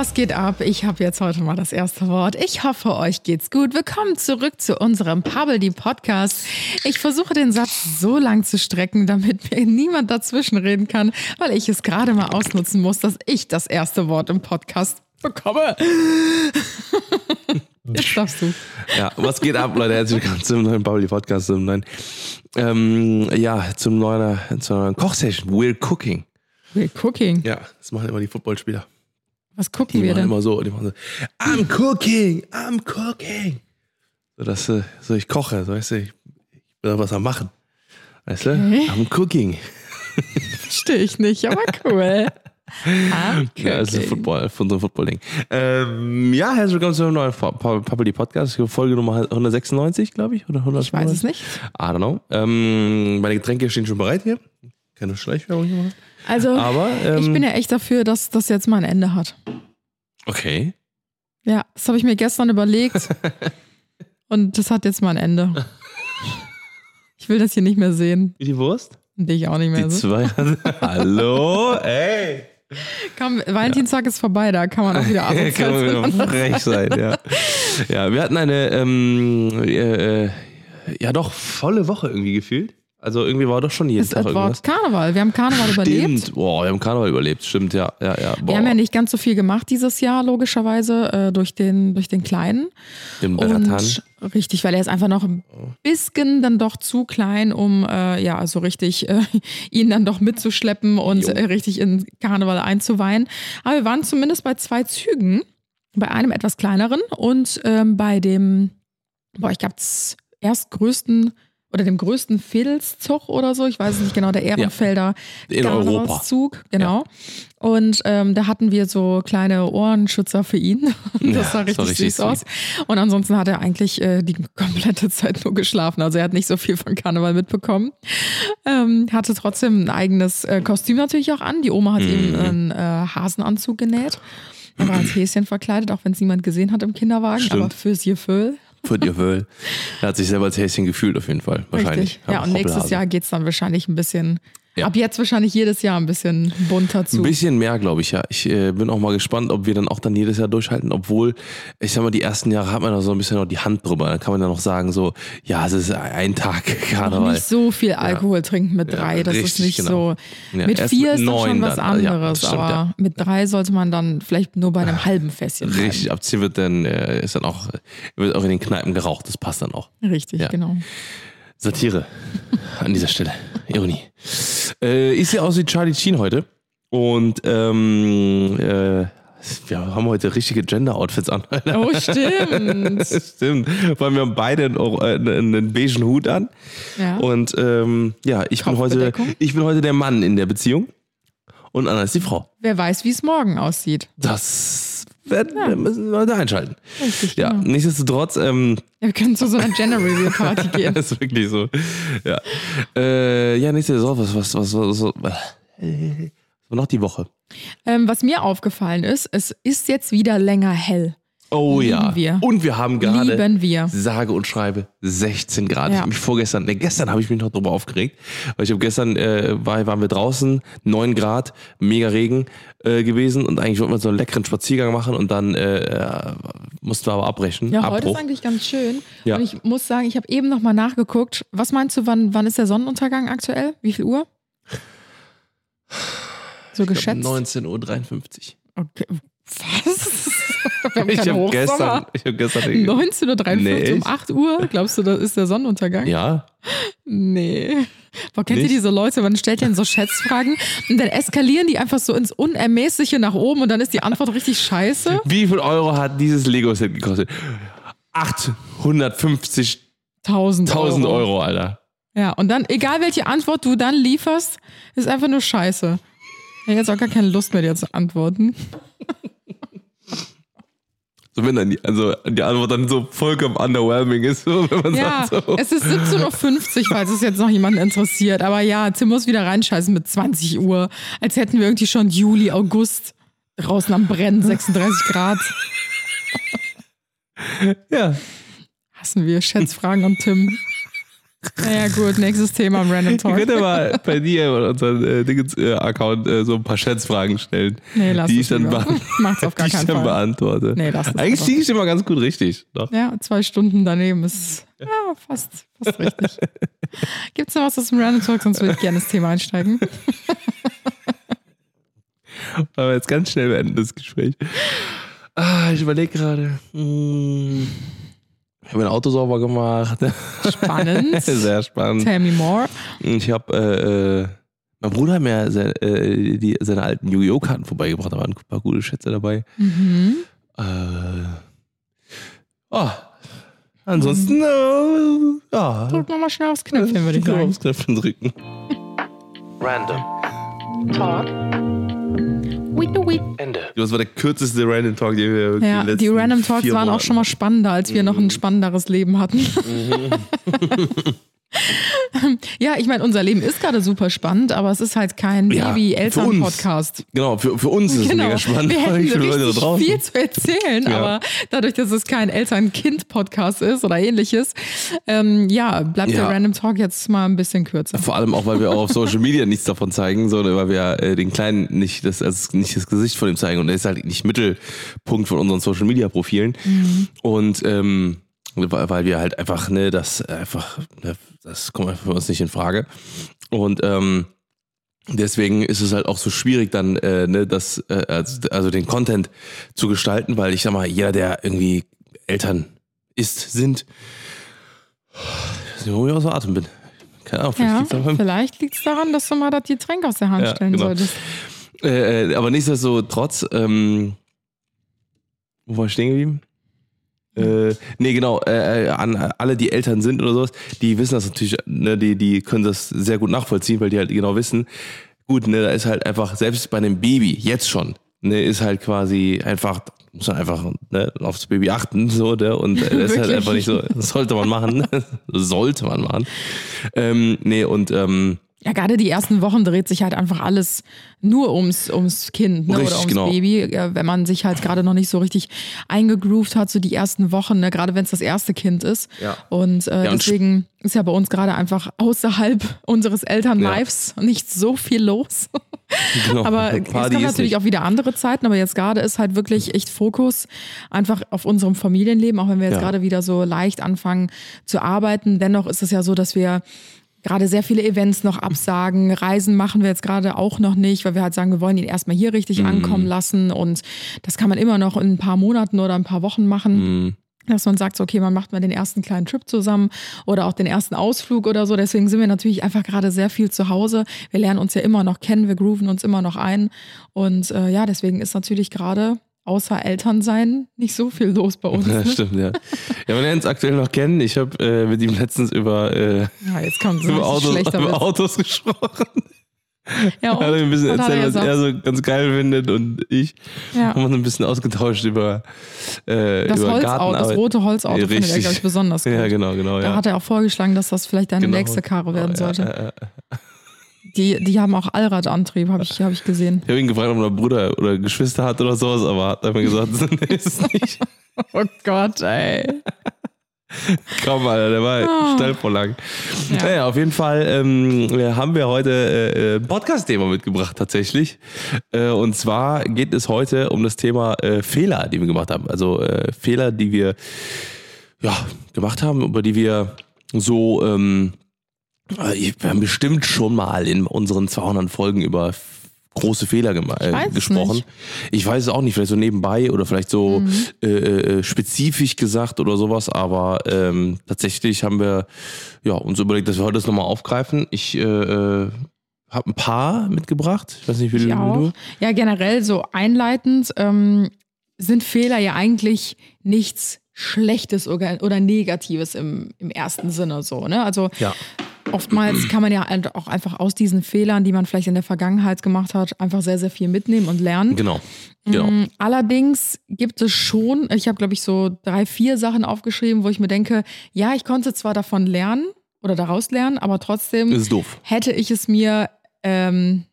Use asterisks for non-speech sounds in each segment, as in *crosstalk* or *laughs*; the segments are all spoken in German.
was geht ab? Ich habe jetzt heute mal das erste Wort. Ich hoffe, euch geht's gut. Willkommen zurück zu unserem Pubbledy Podcast. Ich versuche den Satz so lang zu strecken, damit mir niemand dazwischen reden kann, weil ich es gerade mal ausnutzen muss, dass ich das erste Wort im Podcast bekomme. *laughs* Jetzt darfst du. Ja, was geht ab, Leute? Herzlich willkommen zum neuen Pauli Podcast, zum neuen, ähm, ja, zum neuen, zur neuen Kochsession. We're cooking. We're cooking. Ja, das machen immer die Footballspieler. Was gucken Die wir denn? immer so, die machen so, I'm cooking, I'm cooking. So, dass, äh, so ich koche, so, weißt du, ich, bin da was am machen. Weißt du? Okay. I'm cooking. Verstehe ich nicht, aber cool. *laughs* Ah, Ja, das ist Football, von so einem Football-Ding. Ähm, ja, herzlich willkommen zu einem neuen Pappeli Podcast, Folge Nummer 196, glaube ich, oder 100. Ich weiß es nicht. I don't know. Ähm, meine Getränke stehen schon bereit hier. Keine Schleichwerbung hier machen. Also, Aber, ähm, ich bin ja echt dafür, dass das jetzt mal ein Ende hat. Okay. Ja, das habe ich mir gestern überlegt. *laughs* Und das hat jetzt mal ein Ende. Ich will das hier nicht mehr sehen. Wie die Wurst? Dich auch nicht mehr. Die So. zwei. *laughs* Hallo? Ey. Komm, Valentinstag ist vorbei, da kann man auch wieder *laughs* Kann man asozial wieder frech sein, ja. Ja, wir hatten eine, ähm, äh, äh, ja doch, volle Woche irgendwie gefühlt. Also irgendwie war doch schon jeden ist Tag etwa irgendwas. Karneval. Wir haben Karneval überlebt. Stimmt. Boah, wir haben Karneval überlebt. Stimmt, ja. ja, ja. Boah. Wir haben ja nicht ganz so viel gemacht dieses Jahr, logischerweise, äh, durch, den, durch den Kleinen. Den Beratan. Richtig, weil er ist einfach noch ein bisschen dann doch zu klein, um äh, ja so richtig äh, *laughs* ihn dann doch mitzuschleppen und äh, richtig in Karneval einzuweihen. Aber wir waren zumindest bei zwei Zügen, bei einem etwas kleineren und ähm, bei dem, boah, ich glaube, erstgrößten oder dem größten Fädelszug oder so, ich weiß es nicht genau, der Ehrenfelder Europa. Karnevalszug, genau. Und ähm, da hatten wir so kleine Ohrenschützer für ihn. *laughs* Das Ja, sah richtig, war richtig süß aus. Und ansonsten hat er eigentlich äh, die komplette *laughs* Zeit nur geschlafen. Also er hat nicht so viel von Karneval mitbekommen. Ähm, hatte trotzdem ein eigenes äh, Kostüm natürlich auch an. Die Oma hat ihm einen äh, Hasenanzug genäht. Er war als Häschen verkleidet, auch wenn es niemand gesehen hat im Kinderwagen. Stimmt. Aber fürs Gefühl. Für dir Wöhl. Er hat sich selber als Häschen gefühlt, auf jeden Fall. Wahrscheinlich. Richtig. Ja, und nächstes. Jahr geht's dann wahrscheinlich ein bisschen, Ja. ab jetzt wahrscheinlich jedes Jahr ein bisschen bunter zu. Ein bisschen mehr, glaube ich, ja. Ich äh, bin auch mal gespannt, ob wir dann auch dann jedes Jahr durchhalten, obwohl, ich sag mal, die ersten Jahre hat man da so ein bisschen noch die Hand drüber. Dann kann man dann noch sagen, so, ja, es ist ein Tag *laughs* Karneval. nicht so viel Alkohol trinken mit drei. das ist richtig, nicht genau. so. Ja, mit vier mit ist das schon was dann. Ja, anderes, das stimmt, aber ja. mit drei sollte man dann vielleicht nur bei einem halben Fässchen bleiben. Richtig, ab 10 wird dann, äh, ist dann auch, wird auch in den Kneipen geraucht. Das passt dann auch. Richtig, Ja. genau. Satire an dieser Stelle. Ironie. Äh, ich sehe aus wie Charlie Sheen heute. Und ähm, äh, wir haben heute richtige Gender-Outfits an. Oh, stimmt. *laughs* Stimmt. Vor allem wir haben beide einen, äh, einen beigen Hut an. Ja. Und ähm, ja, ich bin, heute, ich bin heute der Mann in der Beziehung. Und Anna ist die Frau. Wer weiß, wie es morgen aussieht. Das werden wir müssen Leute einschalten. Richtig, Ja, genau. nichtsdestotrotz, ähm, Wir können zu so einer Gender Review Party *laughs* gehen. das ist wirklich so. Ja, äh, ja nichtsdestotrotz, was, was, was, was, was, was war noch die Woche? Ähm, was mir aufgefallen ist, es ist jetzt wieder länger hell. Oh Lieben ja. wir. Und wir haben gerade Lieben wir. sage und schreibe 16 Grad. Ich Ja. habe mich vorgestern, ne, gestern habe ich mich noch drüber aufgeregt, weil ich habe gestern äh, war, waren wir draußen, 9 Grad, mega Regen äh, gewesen und eigentlich wollten wir so einen leckeren Spaziergang machen und dann äh, äh, mussten wir aber abbrechen. Ja, heute Abbruch. ist eigentlich ganz schön. Ja. Und ich muss sagen, ich habe eben noch mal nachgeguckt. Was meinst du, wann, wann ist der Sonnenuntergang aktuell? Wie viel Uhr? So Ich geschätzt? 19.53 Uhr. Okay. Was? Wir haben Ich habe gestern, ich hab gestern 19.53 Nee, Uhr um echt? 8 Uhr? Glaubst du, das ist der Sonnenuntergang? Ja, Nee. Boah, kennt ihr diese Leute, man stellt ihnen so Schätzfragen und dann eskalieren die einfach so ins Unermessliche nach oben und dann ist die Antwort richtig scheiße? Wie viel Euro hat dieses Lego-Set gekostet? 850.000 1000 Euro. Euro, Alter. Ja, und dann, egal welche Antwort du dann lieferst, ist einfach nur scheiße. Ich habe jetzt auch gar keine Lust mehr, dir zu antworten. So, wenn dann die, also die Antwort dann so vollkommen underwhelming ist, so, *laughs* wenn man Ja, sagt so. es ist 17.50 Uhr, falls es jetzt noch jemanden interessiert. Aber ja, Tim muss wieder reinscheißen mit 20 Uhr. Als hätten wir irgendwie schon Juli, August draußen am Brennen, 36 Grad. Ja. Hassen wir Schätzfragen und Tim. Naja, gut, nächstes Thema im Random Ich Talk. könnte mal bei dir oder unseren äh, Dingens, äh, Account äh, so ein paar Schätzfragen stellen, Nee, lass die es ich dann, Macht's auf *laughs* gar die ich dann Fall. beantworte. Nee, lass es Eigentlich liege ich immer ganz gut richtig. Doch. Ja, zwei Stunden daneben ist ja, fast, fast richtig. *laughs* Gibt's noch was aus dem Random Talk? Sonst würde ich gerne ins Thema einsteigen. *laughs* Aber jetzt ganz schnell beenden das Gespräch. Ah, ich überlege gerade. Hm, ich habe mein Auto sauber gemacht. Spannend. *laughs* Sehr spannend. Tell me more. Ich habe, äh, äh, mein Bruder hat mir sein, äh, die, seine alten Yu-Gi-Oh! Karten vorbeigebracht. Da waren ein paar gute Schätze dabei. Mhm. Äh, oh, ansonsten, äh, ja. Drück mal mal schnell aufs Knöpfchen, würde ich sagen. Aufs Knöpfchen drücken. Random. Ende. Das war der kürzeste Random Talk, den wir Ja, die Random Talks waren auch schon mal spannender, als wir noch ein spannenderes Leben hatten. *laughs* ja, ich meine, unser Leben ist gerade super spannend, aber es ist halt kein Ja. Baby-Eltern-Podcast. Genau, für, für uns ist es Genau. mega spannend. Wir *laughs* hätten für Leute da draußen. viel zu erzählen, Ja. aber dadurch, dass es kein Eltern-Kind-Podcast ist oder ähnliches, ähm, ja, bleibt der Ja. Random Talk jetzt mal ein bisschen kürzer. Vor allem auch, weil wir auch auf Social Media nichts davon zeigen, sondern weil wir äh, den Kleinen nicht das, also nicht das Gesicht von ihm zeigen. Und er ist halt nicht Mittelpunkt von unseren Social Media Profilen. Und ähm, weil wir halt einfach, ne, das einfach, ne, das kommt einfach für uns nicht in Frage. Und ähm, deswegen ist es halt auch so schwierig, dann, äh, ne, das, äh, also, also den Content zu gestalten, weil ich sag mal, jeder, der irgendwie Eltern ist, sind, ich weiß nicht, warum ich außer Atem bin. Keine Ahnung, vielleicht Ja, liegt's an vielleicht liegt es daran, dass du mal das Getränk aus der Hand Ja, stellen genau. solltest. Äh, äh, aber nichtsdestotrotz, ähm, wo war ich stehen geblieben? Äh, nee, genau, äh, äh, an alle, die Eltern sind oder sowas, die wissen das natürlich, ne, die, die können das sehr gut nachvollziehen, weil die halt genau wissen, gut, ne, da ist halt einfach, selbst bei einem Baby, jetzt schon, ne, ist halt quasi einfach, muss man einfach ne, aufs Baby achten, so, ne, und äh, *laughs* das ist halt einfach nicht so, sollte man machen, *laughs* sollte man machen. Ähm, nee, und, ähm, Ja, gerade die ersten Wochen dreht sich halt einfach alles nur ums, ums Kind ne? oder Richtig, ums genau. Baby. Ja, wenn man sich halt gerade noch nicht so richtig eingegroovt hat, so die ersten Wochen, ne? gerade wenn es das erste Kind ist. Ja. Und, äh, Ja, und deswegen ist ja bei uns gerade einfach außerhalb unseres Elternlives nicht so viel los. *laughs* genau, Aber es ist natürlich nicht. auch wieder andere Zeiten, aber jetzt gerade ist halt wirklich echt Fokus einfach auf unserem Familienleben, auch wenn wir jetzt Ja. gerade wieder so leicht anfangen zu arbeiten. Dennoch ist es ja so, dass wir gerade sehr viele Events noch absagen. Reisen machen wir jetzt gerade auch noch nicht, weil wir halt sagen, wir wollen ihn erstmal hier richtig Mhm. ankommen lassen und das kann man immer noch in ein paar Monaten oder ein paar Wochen machen. Mhm. Dass man sagt, okay, man macht mal den ersten kleinen Trip zusammen oder auch den ersten Ausflug oder so. Deswegen sind wir natürlich einfach gerade sehr viel zu Hause. Wir lernen uns ja immer noch kennen, wir grooven uns immer noch ein. Und äh, ja, deswegen ist natürlich gerade außer Elternsein nicht so viel los bei uns. *laughs* Ja, Ne? stimmt, ja. Ja, man lernt uns aktuell noch kennen. Ich habe äh, mit ihm letztens über, äh, Ja, jetzt kommt über, Autos, über. Autos *laughs* gesprochen. Ja, Er hat mir ein bisschen hat er erzählt, was er so ganz geil findet und ich Ja. haben uns ein bisschen ausgetauscht über, äh, Das über Holzauto, das rote Holzauto Ja, findet er, glaube ich, besonders gut. Ja, genau, genau. Da Ja. hat er auch vorgeschlagen, dass das vielleicht deine Genau. nächste Karre werden Ja, sollte. ja, ja. Die, die haben auch Allradantrieb, habe ich, hab ich gesehen. Ich habe ihn gefragt, ob er Bruder oder Geschwister hat oder sowas, aber hat mir gesagt, *laughs* nee, ist nicht. *laughs* Oh Gott, ey. Komm, Alter, der war Ah. steil vor lang. Ja. Naja, auf jeden Fall ähm, haben wir heute äh, ein Podcast-Thema mitgebracht, tatsächlich. Äh, und zwar geht es heute um das Thema äh, Fehler, die wir gemacht haben. Also äh, Fehler, die wir ja, gemacht haben, über die wir so, ähm, äh, wir haben bestimmt schon mal in unseren 200 Folgen über große Fehler Ich äh, es gesprochen. nicht. Ich weiß es auch nicht, vielleicht so nebenbei oder vielleicht so Mhm. äh, äh, spezifisch gesagt oder sowas, aber ähm, tatsächlich haben wir ja, uns überlegt, dass wir heute das nochmal aufgreifen. Ich äh, äh, habe ein paar mitgebracht. Ich weiß nicht, wie, Ich du- auch. Ja, generell so einleitend ähm, sind Fehler ja eigentlich nichts Schlechtes oder, oder Negatives im, im ersten Sinne so. Ne? Also Ja. Oftmals kann man ja halt auch einfach aus diesen Fehlern, die man vielleicht in der Vergangenheit gemacht hat, einfach sehr, sehr viel mitnehmen und lernen. Genau. Genau. Mm, Allerdings gibt es schon, ich habe, glaube ich, so drei, vier Sachen aufgeschrieben, wo ich mir denke, ja, ich konnte zwar davon lernen oder daraus lernen, aber trotzdem hätte ich es mir ähm,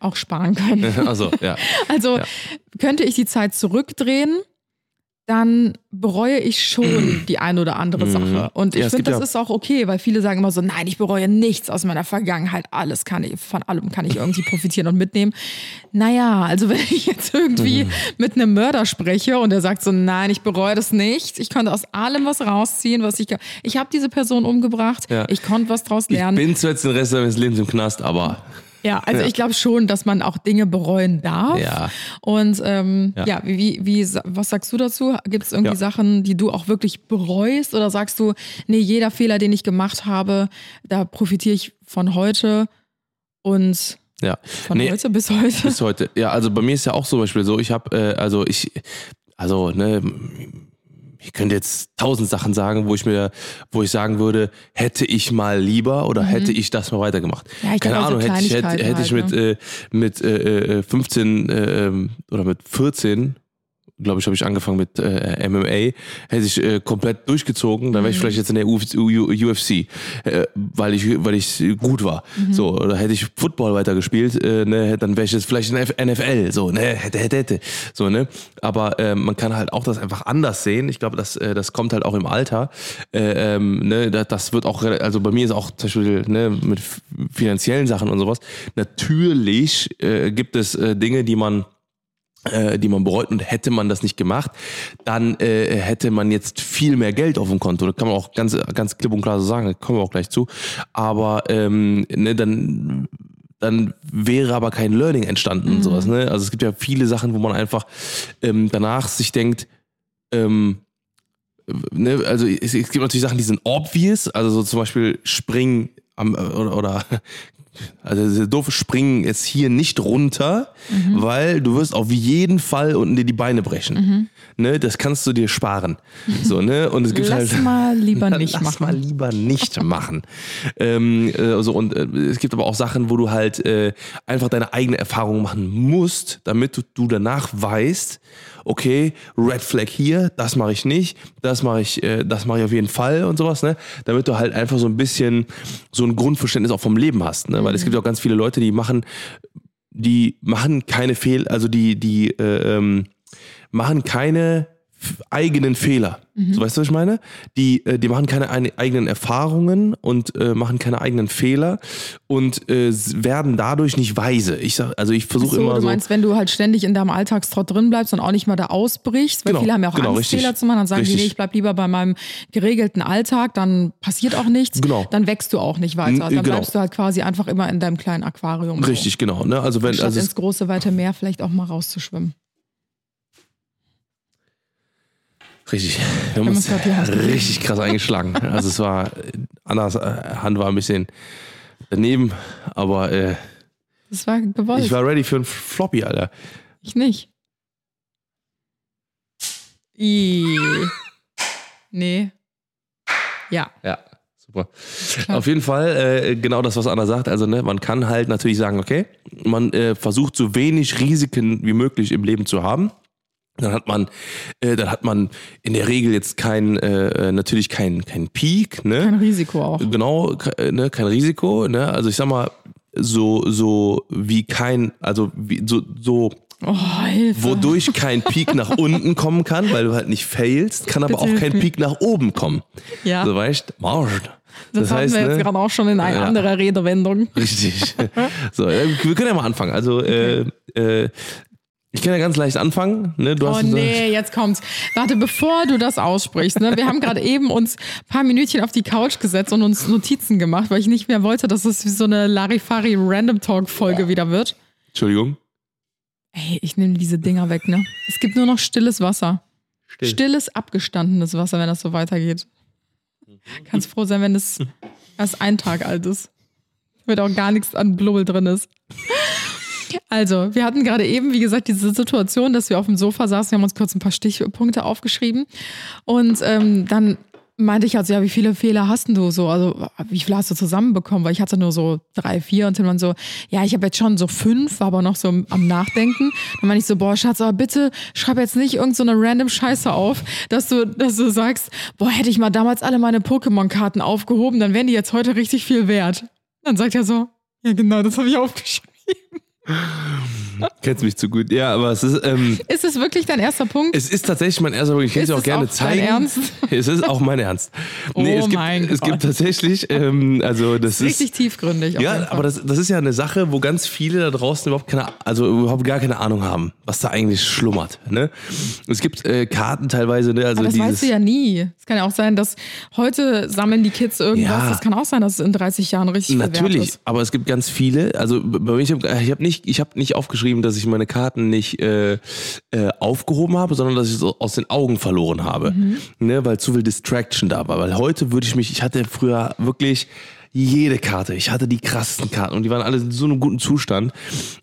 auch sparen können. *laughs* Also, ja. Also Ja. könnte ich die Zeit zurückdrehen, dann bereue ich schon *clears throat* die ein oder andere Sache. Und ich Mhm. Ja, finde, das ja- ist auch okay, weil viele sagen immer so, nein, ich bereue nichts aus meiner Vergangenheit. Alles kann ich, von allem kann ich irgendwie *laughs* profitieren und mitnehmen. Naja, also wenn ich jetzt irgendwie Mhm. mit einem Mörder spreche und er sagt so, nein, ich bereue das nicht. Ich konnte aus allem was rausziehen, was ich, ich habe diese Person umgebracht. Ja. Ich konnte was draus Ich lernen. bin zwar jetzt den Rest meines Lebens im Knast, aber Ja, also Ja. ich glaube schon, dass man auch Dinge bereuen darf. Ja. Und ähm, ja. Ja. wie, wie, was sagst du dazu? Gibt es irgendwie Ja. Sachen, die du auch wirklich bereust? Oder sagst du, nee, jeder Fehler, den ich gemacht habe, da profitiere ich von heute und ja. von Nee, heute bis heute? bis heute. Ja, also bei mir ist ja auch zum Beispiel so, ich habe, äh, also ich, also, ne, ich könnte jetzt tausend Sachen sagen, wo ich mir, wo ich sagen würde, hätte ich mal lieber oder hätte ich das mal weitergemacht. Mhm. Ja, Keine glaub, auch so Ahnung, hätte ich, hätte, hätte ich halt, mit, äh, mit äh, äh, 15 äh, ähm, oder mit 14 glaube ich, habe ich angefangen mit äh, MMA, hätte ich äh, komplett durchgezogen, dann wäre ich Mhm. vielleicht jetzt in der Uf- U- UFC, äh, weil ich weil ich gut war. Mhm. So, oder hätte ich Football weitergespielt, äh, ne, dann wäre ich jetzt vielleicht in der NFL, so, ne, hätte, hätte, hätte. So, ne? Aber äh, man kann halt auch das einfach anders sehen. Ich glaube, das, äh, das kommt halt auch im Alter. Äh, ähm, ne, das, das wird auch, also bei mir ist auch zum Beispiel ne, mit finanziellen Sachen und sowas. Natürlich äh, gibt es äh, Dinge, die man die man bereut und hätte man das nicht gemacht, dann äh, hätte man jetzt viel mehr Geld auf dem Konto. Da kann man auch ganz, ganz klipp und klar so sagen, da kommen wir auch gleich zu. Aber ähm, ne, dann dann wäre aber kein Learning entstanden und sowas. Ne? Also es gibt ja viele Sachen, wo man einfach ähm, danach sich denkt, ähm, ne, also es, es gibt natürlich Sachen, die sind obvious, also so zum Beispiel springen am, oder, oder also diese doofe Springen jetzt hier nicht runter, weil du wirst auf jeden Fall unten dir die Beine brechen. Ne, das kannst du dir sparen. So, ne? Und es gibt Lass halt mal lieber *laughs* nicht Lass machen. mal lieber nicht machen. ähm, äh, also, und äh, es gibt aber auch Sachen, wo du halt äh, einfach deine eigene Erfahrung machen musst, damit du, du danach weißt, okay, Red Flag hier, das mache ich nicht, das mache ich, äh, das mache ich auf jeden Fall und sowas, ne? Damit du halt einfach so ein bisschen so ein Grundverständnis auch vom Leben hast, ne? Weil es gibt auch ganz viele Leute, die machen, die machen keine Fehl, also die, die äh, ähm, machen keine eigenen Fehler. So weißt du, was ich meine? Die, äh, die machen keine ein- eigenen Erfahrungen und äh, machen keine eigenen Fehler und äh, werden dadurch nicht weise. Ich sag, also ich versuche So, immer du so. meinst, wenn du halt ständig in deinem Alltagstrott drin bleibst und auch nicht mal da ausbrichst, weil Genau, viele haben ja auch genau, Angst, richtig. Fehler zu machen, dann sagen die, Richtig. nee, ich bleib lieber bei meinem geregelten Alltag, dann passiert auch nichts, Genau. dann wächst du auch nicht weiter. Dann genau. bleibst du halt quasi einfach immer in deinem kleinen Aquarium. so. Richtig, genau. Ne? Also wenn, Statt also ins große, weite Meer vielleicht auch mal rauszuschwimmen. Richtig. *laughs* Wir haben uns richtig krass eingeschlagen. Also es war, Annas Hand war ein bisschen daneben, aber äh, Das war gewollt. ich war ready für einen Floppy, Alter. Ich nicht. I. Nee. Ja. Ja, super. klar. Auf jeden Fall, äh, genau das, was Anna sagt. Also, ne, man kann halt natürlich sagen, okay, man äh, versucht so wenig Risiken wie möglich im Leben zu haben. Dann hat man, äh, dann hat man in der Regel jetzt kein, äh, äh, natürlich kein, kein Peak, ne? Kein Risiko auch. Genau, ke- äh, ne, kein Risiko, ne? Also ich sag mal, so, so wie kein, also wie, so, so, Oh, wodurch kein *laughs* Peak nach unten kommen kann, weil du halt nicht failst, kann aber Bitte auch kein. Peak nach oben kommen. Ja. So weißt Marsch. das, hatten wir jetzt ne, gerade auch schon in einer Ja. anderen Redewendung. Richtig. *laughs* so, äh, wir können ja mal anfangen. Also, äh, äh, ich kann ja ganz leicht anfangen. Ne? Du Oh hast nee, jetzt kommt's. Warte, bevor du das aussprichst, ne? Wir haben *laughs* gerade eben uns ein paar Minütchen auf die Couch gesetzt und uns Notizen gemacht, weil ich nicht mehr wollte, dass es wie so eine Larifari Random Talk Folge wieder wird. Entschuldigung. Ey, ich nehme diese Dinger weg, ne? Es gibt nur noch stilles Wasser. Still. Stilles, abgestandenes Wasser, wenn das so weitergeht. Kannst froh sein, wenn es erst ein Tag alt ist. Wird auch gar nichts an Blubbel drin ist. *laughs* Also, wir hatten gerade eben, wie gesagt, diese Situation, dass wir auf dem Sofa saßen. Wir haben uns kurz ein paar Stichpunkte aufgeschrieben. Und ähm, dann meinte ich also, ja, wie viele Fehler hast du so? Also, wie viele hast du zusammenbekommen? Weil ich hatte nur so drei, vier und dann so, ja, ich habe jetzt schon so fünf, war aber noch so am Nachdenken. Dann meinte ich so, boah, Schatz, aber bitte schreib jetzt nicht irgend so random Scheiße auf, dass du, dass du sagst, boah, hätte ich mal damals alle meine Pokémon-Karten aufgehoben, dann wären die jetzt heute richtig viel wert. Dann sagt er so, ja, genau, das habe ich aufgeschrieben. Hum. *laughs* Kennst mich zu gut. Ja, aber es ist, ähm, Ist es wirklich dein erster Punkt? es ist tatsächlich mein erster Punkt. Ich kann es dir auch gerne auch dein zeigen. Ernst? *laughs* Es ist auch mein Ernst. Oh es gibt, mein es gibt tatsächlich, ähm, also das ist. Richtig tiefgründig. Ja, aber das, das ist ja eine Sache, wo ganz viele da draußen überhaupt keine, also überhaupt gar keine Ahnung haben, was da eigentlich schlummert. Ne? Es gibt äh, Karten teilweise, ne? Also Aber das dieses. weißt du ja nie. Es kann ja auch sein, dass heute sammeln die Kids irgendwas. Ja. Das kann auch sein, dass es in 30 Jahren richtig Natürlich, aber es gibt ganz viele. Also bei mir, ich habe hab nicht, ich habe nicht aufgeschrieben, dass ich meine Karten nicht äh, äh, aufgehoben habe, sondern dass ich es aus den Augen verloren habe, Mhm. ne, weil zu viel Distraction da war. Weil heute würde ich mich, ich hatte früher wirklich jede Karte. Ich hatte die krassesten Karten und die waren alle in so einem guten Zustand.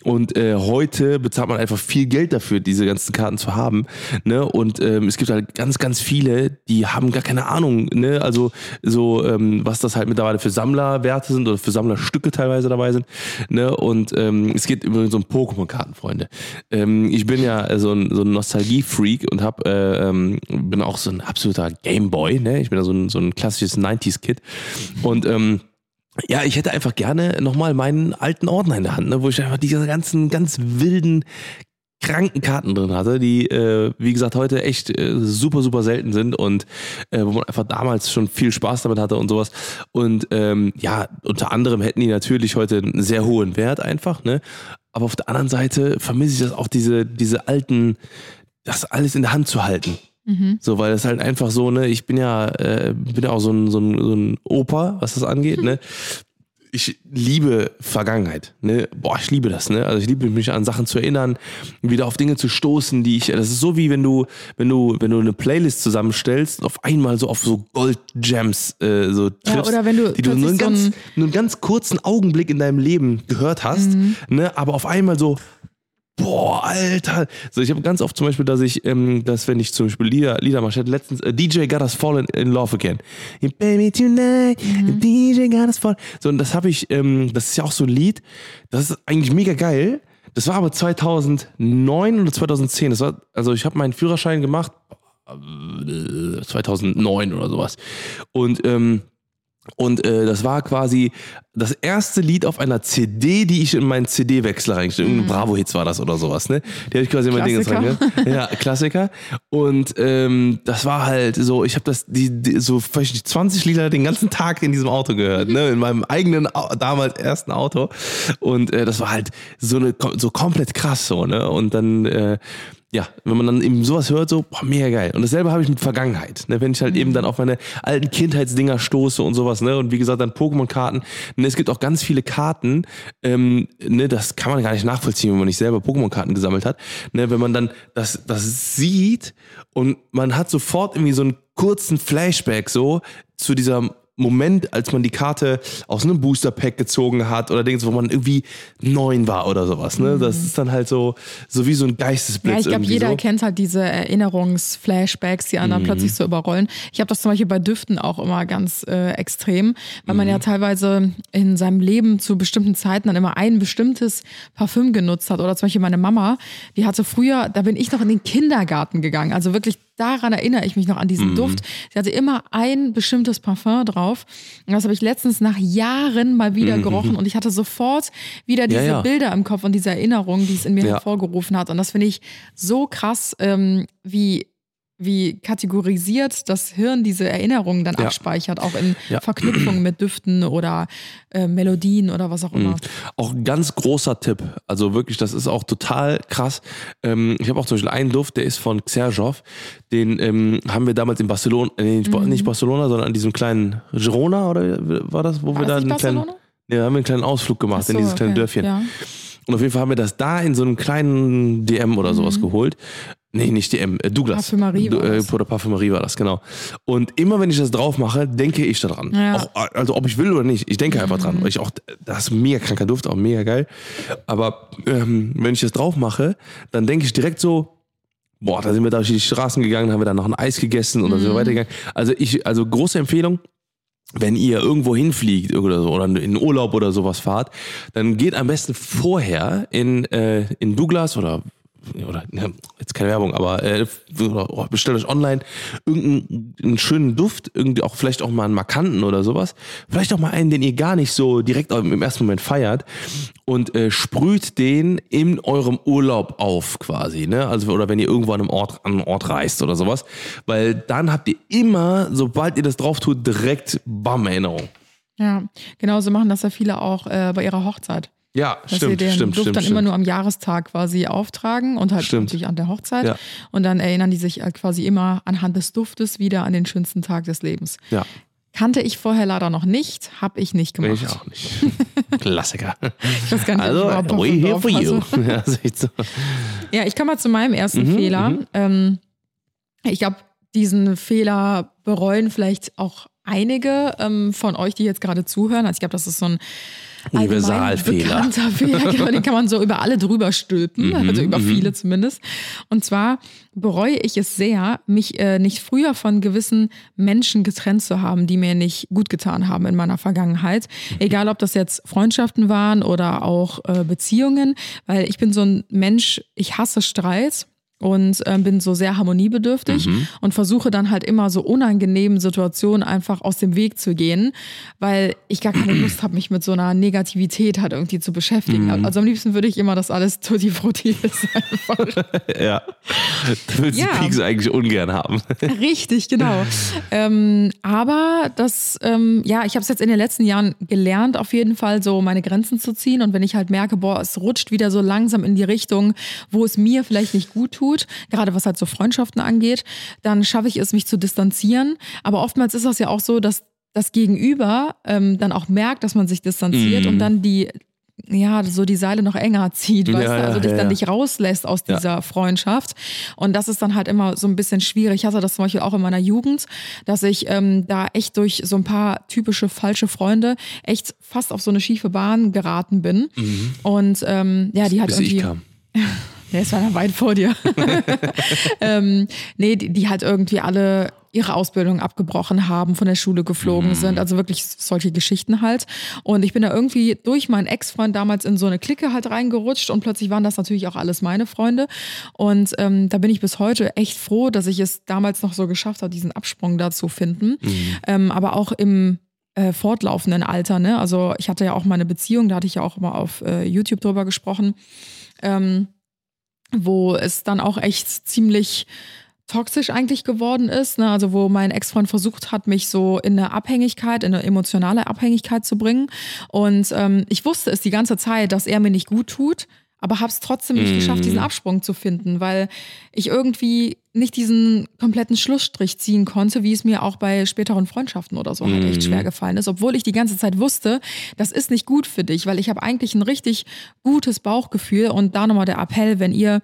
Und äh, heute bezahlt man einfach viel Geld dafür, diese ganzen Karten zu haben. Ne? Und ähm, es gibt halt ganz, ganz viele, die haben gar keine Ahnung. Ne? Also so, ähm, was das halt mittlerweile für Sammlerwerte sind oder für Sammlerstücke teilweise dabei sind. Ne? Und ähm, es geht übrigens um Pokémon-Karten, Freunde. Ähm, ich bin ja so ein, so ein Nostalgie-Freak und hab, äh, ähm, bin auch so ein absoluter Gameboy. Ne? Ich bin ja so ein, so ein klassisches 90s-Kid. Und ähm, ja, ich hätte einfach gerne nochmal meinen alten Ordner in der Hand, ne, wo ich einfach diese ganzen ganz wilden, kranken Karten drin hatte, die, äh, wie gesagt, heute echt äh, super, super selten sind und äh, wo man einfach damals schon viel Spaß damit hatte und sowas. Und ähm, ja, unter anderem hätten die natürlich heute einen sehr hohen Wert einfach, ne? Aber auf der anderen Seite vermisse ich das auch, diese, diese alten, das alles in der Hand zu halten. So, weil es halt einfach so, ne, ich bin ja, äh, bin ja auch so ein, so, ein, so ein Opa, was das angeht, ne. Ich liebe Vergangenheit, ne? Boah, ich liebe das, ne? Also ich liebe mich an Sachen zu erinnern, wieder auf Dinge zu stoßen, die ich. Das ist so wie wenn du, wenn du, wenn du eine Playlist zusammenstellst und auf einmal so auf so Gold Gems äh, so triffst, oder wenn du die du nur einen, so ganz, nur einen ganz kurzen Augenblick in deinem Leben gehört hast, ne? Aber auf einmal so, Boah, Alter. So, ich habe ganz oft zum Beispiel, dass ich, ähm, dass wenn ich zum Beispiel Lieder, Lieder mache, ich hatte letztens äh, DJ Got Us Fallen in Love Again. Baby tonight, DJ Got Us Fallen. So, und das habe ich, ähm, das ist ja auch so ein Lied, das ist eigentlich mega geil. Das war aber 2009 oder 2010. Das war, also ich habe meinen Führerschein gemacht, äh, 2009 oder sowas. Und, ähm, und äh, das war quasi das erste Lied auf einer CD, die ich in meinen CD-Wechsler reingestellt habe. Bravo-Hits war das oder sowas, ne? Die habe ich quasi in mein Ding reingehört. Ja, Klassiker. Und ähm, das war halt so, ich habe das, die, die, so vielleicht nicht 20 Lieder den ganzen Tag in diesem Auto gehört, ne? In meinem eigenen, damals ersten Auto. Und äh, das war halt so eine, so komplett krass so, ne? Und dann, äh, ja, wenn man dann eben sowas hört, so, boah, mega geil. Und dasselbe habe ich mit Vergangenheit. Ne? Wenn ich halt eben dann auf meine alten Kindheitsdinger stoße und sowas, ne? Und wie gesagt, dann Pokémon-Karten. Ne? Es gibt auch ganz viele Karten, ähm, ne, das kann man gar nicht nachvollziehen, wenn man nicht selber Pokémon-Karten gesammelt hat. Ne? Wenn man dann das, das sieht und man hat sofort irgendwie so einen kurzen Flashback so zu dieser Moment, als man die Karte aus einem Booster-Pack gezogen hat oder Dings, wo man irgendwie neun war oder sowas. Ne? Das ist dann halt so, so wie so ein Geistesblitz. Ja, ich glaube, jeder so. kennt halt diese Erinnerungsflashbacks, die Mhm. anderen plötzlich so überrollen. Ich habe das zum Beispiel bei Düften auch immer ganz äh, extrem, weil man Mhm. ja teilweise in seinem Leben zu bestimmten Zeiten dann immer ein bestimmtes Parfüm genutzt hat. Oder zum Beispiel meine Mama, die hatte früher, da bin ich noch in den Kindergarten gegangen. Also wirklich daran erinnere ich mich noch an Mhm. diesen Duft. Sie hatte immer ein bestimmtes Parfum drauf. Und das habe ich letztens nach Jahren mal wieder gerochen und ich hatte sofort wieder diese Mhm. ja. Bilder im Kopf und diese Erinnerung, die es in mir Ja. hervorgerufen hat. Und das finde ich so krass, ähm, wie, wie kategorisiert das Hirn diese Erinnerungen dann Ja. abspeichert, auch in Ja. Verknüpfungen mit Düften oder äh, Melodien oder was auch immer. Auch ein ganz großer Tipp. Also wirklich, das ist auch total krass. Ähm, ich habe auch zum Beispiel einen Duft, der ist von Xerjoff. Den ähm, haben wir damals in Barcelona, äh, nicht, Mhm. nicht Barcelona, sondern an diesem kleinen Girona oder war das, wo War wir da einen kleinen, ja, haben wir einen kleinen Ausflug gemacht Ach so, in dieses kleine okay. Dörfchen. Ja. Und auf jeden Fall haben wir das da in so einem kleinen DM oder sowas geholt. Nee, nicht DM, äh, Douglas. Parfümerie war Du- äh, das. Oder Parfümerie war das, genau. Und immer wenn ich das drauf mache, denke ich daran. Ja. Auch, also ob ich will oder nicht, ich denke einfach Mhm. dran. Weil ich auch, das ist mega kranker Duft, auch mega geil. Aber ähm, wenn ich das drauf mache, dann denke ich direkt so, boah, da sind wir da durch die Straßen gegangen, haben wir dann noch ein Eis gegessen und dann Mhm. sind wir weitergegangen. Also ich, also große Empfehlung, wenn ihr irgendwo hinfliegt oder so oder in Urlaub oder sowas fahrt, dann geht am besten vorher in, äh, in Douglas oder oder ne, jetzt keine Werbung, aber äh, oh, bestellt euch online irgendeinen schönen Duft, irgendwie auch vielleicht auch mal einen markanten oder sowas. Vielleicht auch mal einen, den ihr gar nicht so direkt im ersten Moment feiert und äh, sprüht den in eurem Urlaub auf quasi, ne? Also oder wenn ihr irgendwo an einem Ort an einen Ort reist oder sowas, weil dann habt ihr immer, sobald ihr das drauf tut, direkt Bam Erinnerung. Ja, genauso machen das ja viele auch äh, bei ihrer Hochzeit. Ja, dass stimmt, sie den stimmt, Duft stimmt. dann stimmt. immer nur am Jahrestag quasi auftragen und halt Stimmt. natürlich an der Hochzeit. Ja. Und dann erinnern die sich halt quasi immer anhand des Duftes wieder an den schönsten Tag des Lebens. ja, Kannte ich vorher leider noch nicht, habe ich nicht gemacht. ich auch nicht. *laughs* Klassiker. Ich weiß gar nicht, ob Also, ich überhaupt Bock we here for you. *laughs* Ja, so. Ja, ich komme mal zu meinem ersten Mhm, Fehler. mhm. Ähm, ich glaube, diesen Fehler bereuen vielleicht auch einige ähm, von euch, die jetzt gerade zuhören. Also ich glaube, das ist so ein Universalfehler. *laughs* Fehler. Genau, den kann man so über alle drüber stülpen, Mhm, also über viele zumindest. Und zwar bereue ich es sehr, mich äh, nicht früher von gewissen Menschen getrennt zu haben, die mir nicht gut getan haben in meiner Vergangenheit. Egal, ob das jetzt Freundschaften waren oder auch äh, Beziehungen, weil ich bin so ein Mensch, ich hasse Streit und ähm, bin so sehr harmoniebedürftig und versuche dann halt immer so unangenehmen Situationen einfach aus dem Weg zu gehen, weil ich gar keine Lust habe, mich mit so einer Negativität halt irgendwie zu beschäftigen. Also am liebsten würde ich immer, dass alles tutti frutti *laughs* ist einfach. *laughs* Ja. Du willst Ja. die Peaks eigentlich ungern haben. *laughs* Richtig, genau. ähm, aber das, ähm, ja, ich habe es jetzt in den letzten Jahren gelernt, auf jeden Fall so meine Grenzen zu ziehen. Und wenn ich halt merke, boah, es rutscht wieder so langsam in die Richtung, wo es mir vielleicht nicht gut tut, gerade was halt so Freundschaften angeht, dann schaffe ich es, mich zu distanzieren. Aber oftmals ist das ja auch so, dass das Gegenüber ähm, dann auch merkt, dass man sich distanziert Mhm. und dann die ja, so die Seile noch enger *laughs* zieht, weißt Ja, du, also dich ja, dann ja. nicht rauslässt aus dieser Freundschaft. Und das ist dann halt immer so ein bisschen schwierig. Ich hatte das zum Beispiel auch in meiner Jugend, dass ich ähm, da echt durch so ein paar typische falsche Freunde echt fast auf so eine schiefe Bahn geraten bin. Und ähm, ja, die hat Mhm. Bis irgendwie. ich kam. *laughs* Der ist ja weit vor dir. *laughs* ähm, nee, die, die halt irgendwie alle ihre Ausbildung abgebrochen haben, von der Schule geflogen sind. Also wirklich solche Geschichten halt. Und ich bin da irgendwie durch meinen Ex-Freund damals in so eine Clique halt reingerutscht und plötzlich waren das natürlich auch alles meine Freunde. Und ähm, da bin ich bis heute echt froh, dass ich es damals noch so geschafft habe, diesen Absprung da zu finden. Ähm, aber auch im äh, fortlaufenden Alter, ne? Also ich hatte ja auch mal eine Beziehung, da hatte ich ja auch mal auf äh, YouTube drüber gesprochen. Ähm, wo es dann auch echt ziemlich toxisch eigentlich geworden ist. Ne? Also wo mein Ex-Freund versucht hat, mich so in eine Abhängigkeit, in eine emotionale Abhängigkeit zu bringen. Und ähm, ich wusste es die ganze Zeit, dass er mir nicht gut tut, aber habe es trotzdem nicht geschafft, diesen Absprung zu finden, weil ich irgendwie nicht diesen kompletten Schlussstrich ziehen konnte, wie es mir auch bei späteren Freundschaften oder so halt echt schwer gefallen ist, obwohl ich die ganze Zeit wusste, das ist nicht gut für dich, weil ich habe eigentlich ein richtig gutes Bauchgefühl und da nochmal der Appell, wenn ihr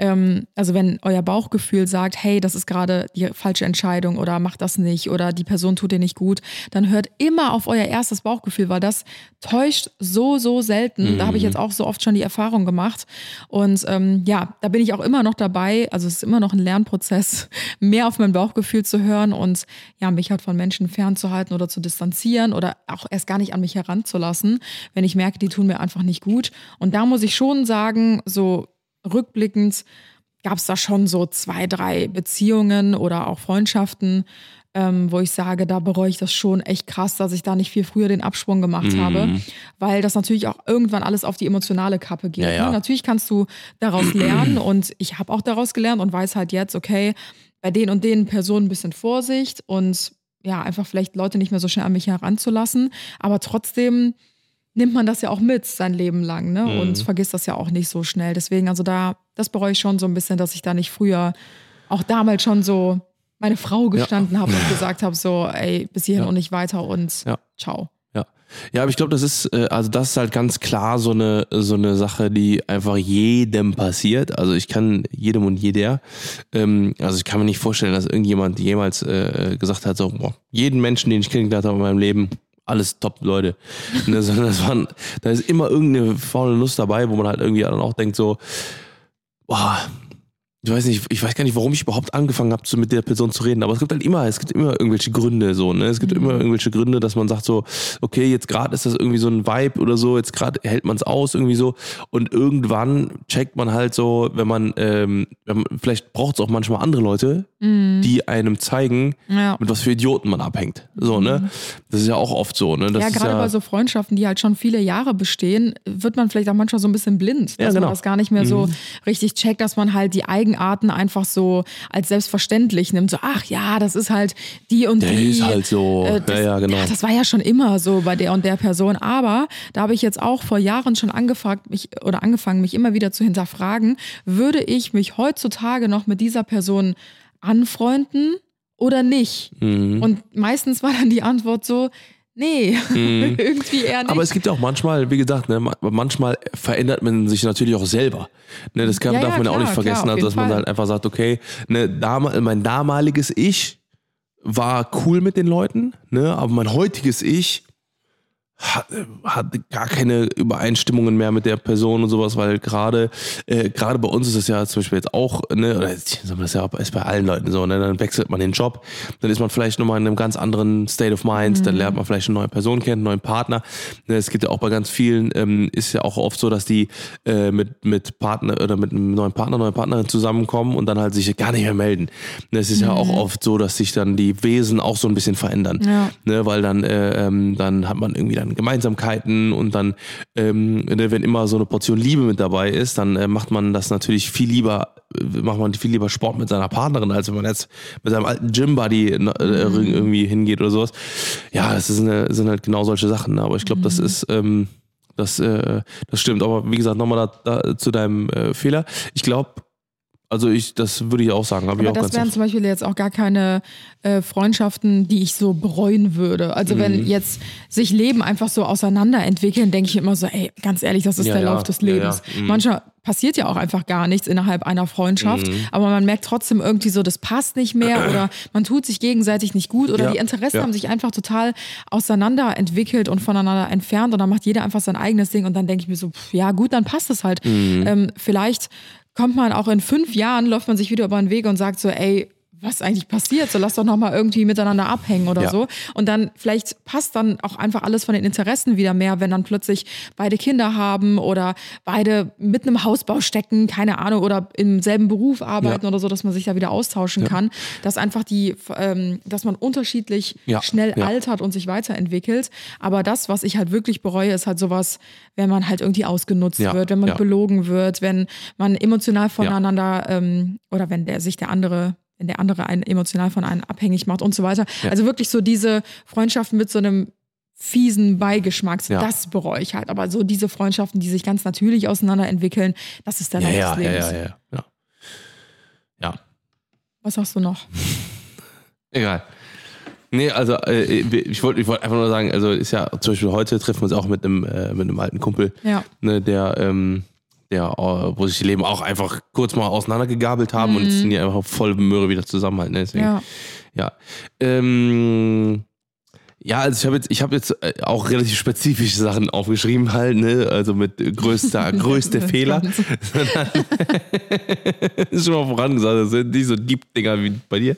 ähm, also wenn euer Bauchgefühl sagt, hey, das ist gerade die falsche Entscheidung oder macht das nicht oder die Person tut dir nicht gut, dann hört immer auf euer erstes Bauchgefühl, weil das täuscht so, so selten. Da habe ich jetzt auch so oft schon die Erfahrung gemacht. Und ähm, ja, da bin ich auch immer noch dabei. Also es ist immer noch ein Lernprozess, *laughs* mehr auf mein Bauchgefühl zu hören und ja, mich halt von Menschen fernzuhalten oder zu distanzieren oder auch erst gar nicht an mich heranzulassen, wenn ich merke, die tun mir einfach nicht gut. Und da muss ich schon sagen, so rückblickend gab es da schon so zwei, drei Beziehungen oder auch Freundschaften, ähm, wo ich sage, da bereue ich das schon echt krass, dass ich da nicht viel früher den Absprung gemacht habe, weil das natürlich auch irgendwann alles auf die emotionale Kappe geht. Ja, ja. Ne? Natürlich kannst du daraus *clears throat* lernen und ich habe auch daraus gelernt und weiß halt jetzt, okay, bei den und den Personen ein bisschen Vorsicht und ja, einfach vielleicht Leute nicht mehr so schnell an mich heranzulassen, aber trotzdem nimmt man das ja auch mit sein Leben lang ne? und vergisst das ja auch nicht so schnell. Deswegen, also da, das bereue ich schon so ein bisschen, dass ich da nicht früher auch damals schon so meine Frau gestanden habe und *laughs* gesagt habe, so, ey, bis hierhin Ja. und nicht weiter und Ja. ciao. Ja. Ja, aber ich glaube, das ist, äh, also das ist halt ganz klar so eine, so eine Sache, die einfach jedem passiert. Also ich kann jedem und jeder, ähm, also ich kann mir nicht vorstellen, dass irgendjemand jemals äh, gesagt hat, so, boah, jeden Menschen, den ich kennengelernt habe in meinem Leben, alles top Leute. Ne, *laughs* das waren, da ist immer irgendeine faule Nuss dabei, wo man halt irgendwie dann auch denkt, so, boah, ich weiß nicht, ich weiß gar nicht, warum ich überhaupt angefangen habe, so mit der Person zu reden, aber es gibt halt immer, es gibt immer irgendwelche Gründe so, ne? Es gibt Mhm. immer irgendwelche Gründe, dass man sagt so, okay, jetzt gerade ist das irgendwie so ein Vibe oder so, jetzt gerade hält man es aus irgendwie so und irgendwann checkt man halt so, wenn man, ähm, wenn man vielleicht braucht es auch manchmal andere Leute, die einem zeigen, Mhm. Ja. mit was für Idioten man abhängt, so, ne? Das ist ja auch oft so, ne? Das ja, gerade bei so Freundschaften, die halt schon viele Jahre bestehen, wird man vielleicht auch manchmal so ein bisschen blind, dass Ja, genau. man das gar nicht mehr so richtig checkt, dass man halt die Eigenarten einfach so als selbstverständlich nimmt. So, ach ja, das ist halt die und Der die. ist halt so. Äh, das, Ja, ja, genau. das war ja schon immer so bei der und der Person. Aber da habe ich jetzt auch vor Jahren schon angefragt, mich oder angefangen, mich immer wieder zu hinterfragen, würde ich mich heutzutage noch mit dieser Person anfreunden oder nicht? Mhm. Und meistens war dann die Antwort so, nee, *laughs* irgendwie eher nicht. Mhm. Aber es gibt ja auch manchmal, wie gesagt, ne, ma- manchmal verändert man sich natürlich auch selber. Ne, das kann, Ja, darf ja, man ja auch nicht vergessen, klar, also, dass jeden man Fall. halt einfach sagt, okay, ne, dam mein damaliges Ich war cool mit den Leuten, ne, aber mein heutiges Ich hat, gar keine Übereinstimmungen mehr mit der Person und sowas, weil gerade äh, gerade bei uns ist es ja zum Beispiel jetzt auch, ne, oder jetzt, das ist ja ist bei allen Leuten so, ne, dann wechselt man den Job, dann ist man vielleicht nochmal in einem ganz anderen State of Mind, dann lernt man vielleicht eine neue Person kennen, einen neuen Partner. Ne, es gibt ja auch bei ganz vielen, ähm, ist ja auch oft so, dass die äh, mit mit Partner oder mit einem neuen Partner, neuen Partnerin zusammenkommen und dann halt sich gar nicht mehr melden. Ne, es ist ja auch oft so, dass sich dann die Wesen auch so ein bisschen verändern Ja. ne, weil dann, äh, ähm, dann hat man irgendwie dann Gemeinsamkeiten und dann, ähm, ne, wenn immer so eine Portion Liebe mit dabei ist, dann äh, macht man das natürlich viel lieber, äh, macht man viel lieber Sport mit seiner Partnerin, als wenn man jetzt mit seinem alten Gym-Buddy äh, irgendwie hingeht oder sowas. Ja, das ist eine, sind halt genau solche Sachen, ne? aber ich glaube, das ist, ähm, das, äh, das stimmt. Aber wie gesagt, nochmal da, da, zu deinem äh, Fehler. Ich glaube, also ich, das würde ich auch sagen, habe ich Aber auch das ganz wären oft. zum Beispiel jetzt auch gar keine äh, Freundschaften, die ich so bereuen würde. Also Mhm. wenn jetzt sich Leben einfach so auseinander entwickeln, denke ich immer so, ey, ganz ehrlich, das ist Ja, der ja. Lauf des Ja, ja. Lebens. Mhm. Manchmal passiert ja auch einfach gar nichts innerhalb einer Freundschaft, Mhm. aber man merkt trotzdem irgendwie so, das passt nicht mehr *clears throat* oder man tut sich gegenseitig nicht gut oder die Interessen haben sich einfach total auseinander entwickelt und voneinander entfernt und dann macht jeder einfach sein eigenes Ding und dann denke ich mir so, pff, ja gut, dann passt es halt. Mhm. Ähm, vielleicht kommt man auch in fünf Jahren, läuft man sich wieder über den Weg und sagt so, ey, was eigentlich passiert? So lass doch nochmal irgendwie miteinander abhängen oder Ja. so. Und dann vielleicht passt dann auch einfach alles von den Interessen wieder mehr, wenn dann plötzlich beide Kinder haben oder beide mit einem Hausbau stecken, keine Ahnung, oder im selben Beruf arbeiten Ja. oder so, dass man sich da wieder austauschen kann. Dass einfach die, ähm, dass man unterschiedlich Ja. schnell Ja. altert und sich weiterentwickelt. Aber das, was ich halt wirklich bereue, ist halt sowas, wenn man halt irgendwie ausgenutzt Ja. wird, wenn man Ja. belogen wird, wenn man emotional voneinander ähm, oder wenn der sich der andere wenn der andere einen emotional von einem abhängig macht und so weiter. Ja. Also wirklich so diese Freundschaften mit so einem fiesen Beigeschmack, Ja. das bereue ich halt. Aber so diese Freundschaften, die sich ganz natürlich auseinander entwickeln, das ist der Ja, ja, Lebens. ja, ja, ja. Ja, Was hast du noch? *laughs* Egal. Nee, also äh, ich wollte ich wollt einfach nur sagen, also ist ja zum Beispiel heute treffen wir uns auch mit einem, äh, mit einem alten Kumpel, Ja. ne, der, ähm, der, äh, wo sich die Leben auch einfach kurz mal auseinandergegabelt haben und jetzt sind die einfach voll Möhre wieder zusammen halt. Ne? Deswegen, Ja. ja. Ähm, ja, also ich habe jetzt, ich habe jetzt äh, auch relativ spezifische Sachen aufgeschrieben halt, ne, also mit größter, *laughs* größte Fehler. *laughs* *laughs* ist schon mal vorangesagt, das sind nicht so Deep-Dinger wie bei dir.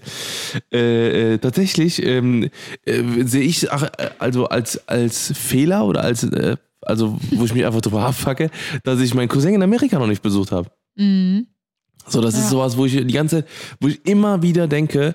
Äh, äh, tatsächlich ähm, äh, sehe ich äh, also als, als Fehler oder als, also wo ich mich einfach drüber abfacke, dass ich meinen Cousin in Amerika noch nicht besucht habe. Mhm. So, das Ja. ist sowas, wo ich die ganze Zeit, wo ich immer wieder denke,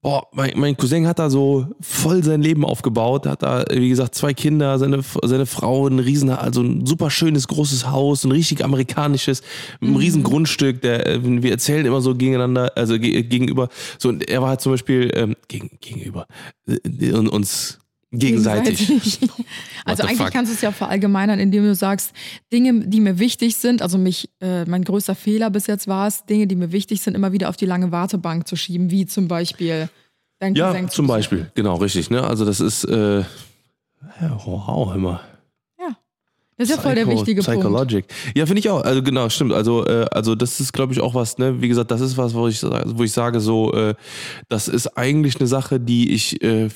boah, mein, mein Cousin hat da so voll sein Leben aufgebaut, hat da, wie gesagt, zwei Kinder, seine, seine Frau, ein riesen, also ein super schönes, großes Haus, ein richtig amerikanisches, ein riesen Grundstück, der, äh, wir erzählen immer so gegeneinander, also ge gegenüber, so, und er war halt zum Beispiel, ähm, gegen, gegenüber, äh, und uns gegenseitig. *laughs* *laughs* Also the eigentlich fuck? kannst du es ja verallgemeinern, indem du sagst, Dinge, die mir wichtig sind, also mich, äh, mein größter Fehler bis jetzt war es, Dinge, die mir wichtig sind, immer wieder auf die lange Wartebank zu schieben, wie zum Beispiel dein Ja, zum. Beispiel, genau, richtig, ne, also das ist, äh, ja, wow, immer. Das ist ja voll der Psycho- wichtige Punkt. Psychologic. Ja, finde ich auch. Also genau, stimmt. Also, äh, also das ist, glaube ich, auch was, ne? Wie gesagt, das ist was, wo ich, wo ich sage, so, äh, das ist eigentlich eine Sache, die ich äh,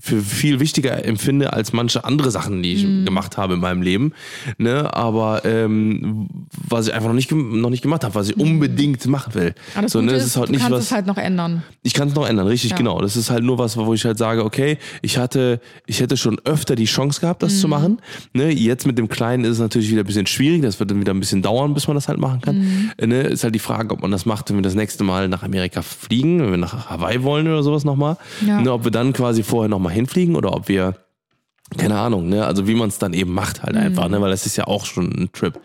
für viel wichtiger empfinde als manche andere Sachen, die ich Mhm. gemacht habe in meinem Leben. Ne? Aber ähm, was ich einfach noch nicht, noch nicht gemacht habe, was ich unbedingt machen will. Aber das so, Gute ne, ist, es ist halt du nicht kannst was, es halt noch ändern. ich kann es noch ändern, richtig, Ja. genau. Das ist halt nur was, wo ich halt sage, okay, ich hatte, ich hätte schon öfter die Chance gehabt, das zu Mhm. machen. Ne, jetzt mit dem Kleinen ist es natürlich wieder ein bisschen schwierig, das wird dann wieder ein bisschen dauern, bis man das halt machen kann. Mhm. Äh, Ne, ist halt die Frage, ob man das macht, wenn wir das nächste Mal nach Amerika fliegen, wenn wir nach Hawaii wollen oder sowas nochmal. Ja. Ne, ob wir dann quasi vorher nochmal hinfliegen oder ob wir keine Ahnung, ne? Also wie man es dann eben macht halt einfach, ne? Weil das ist ja auch schon ein Trip.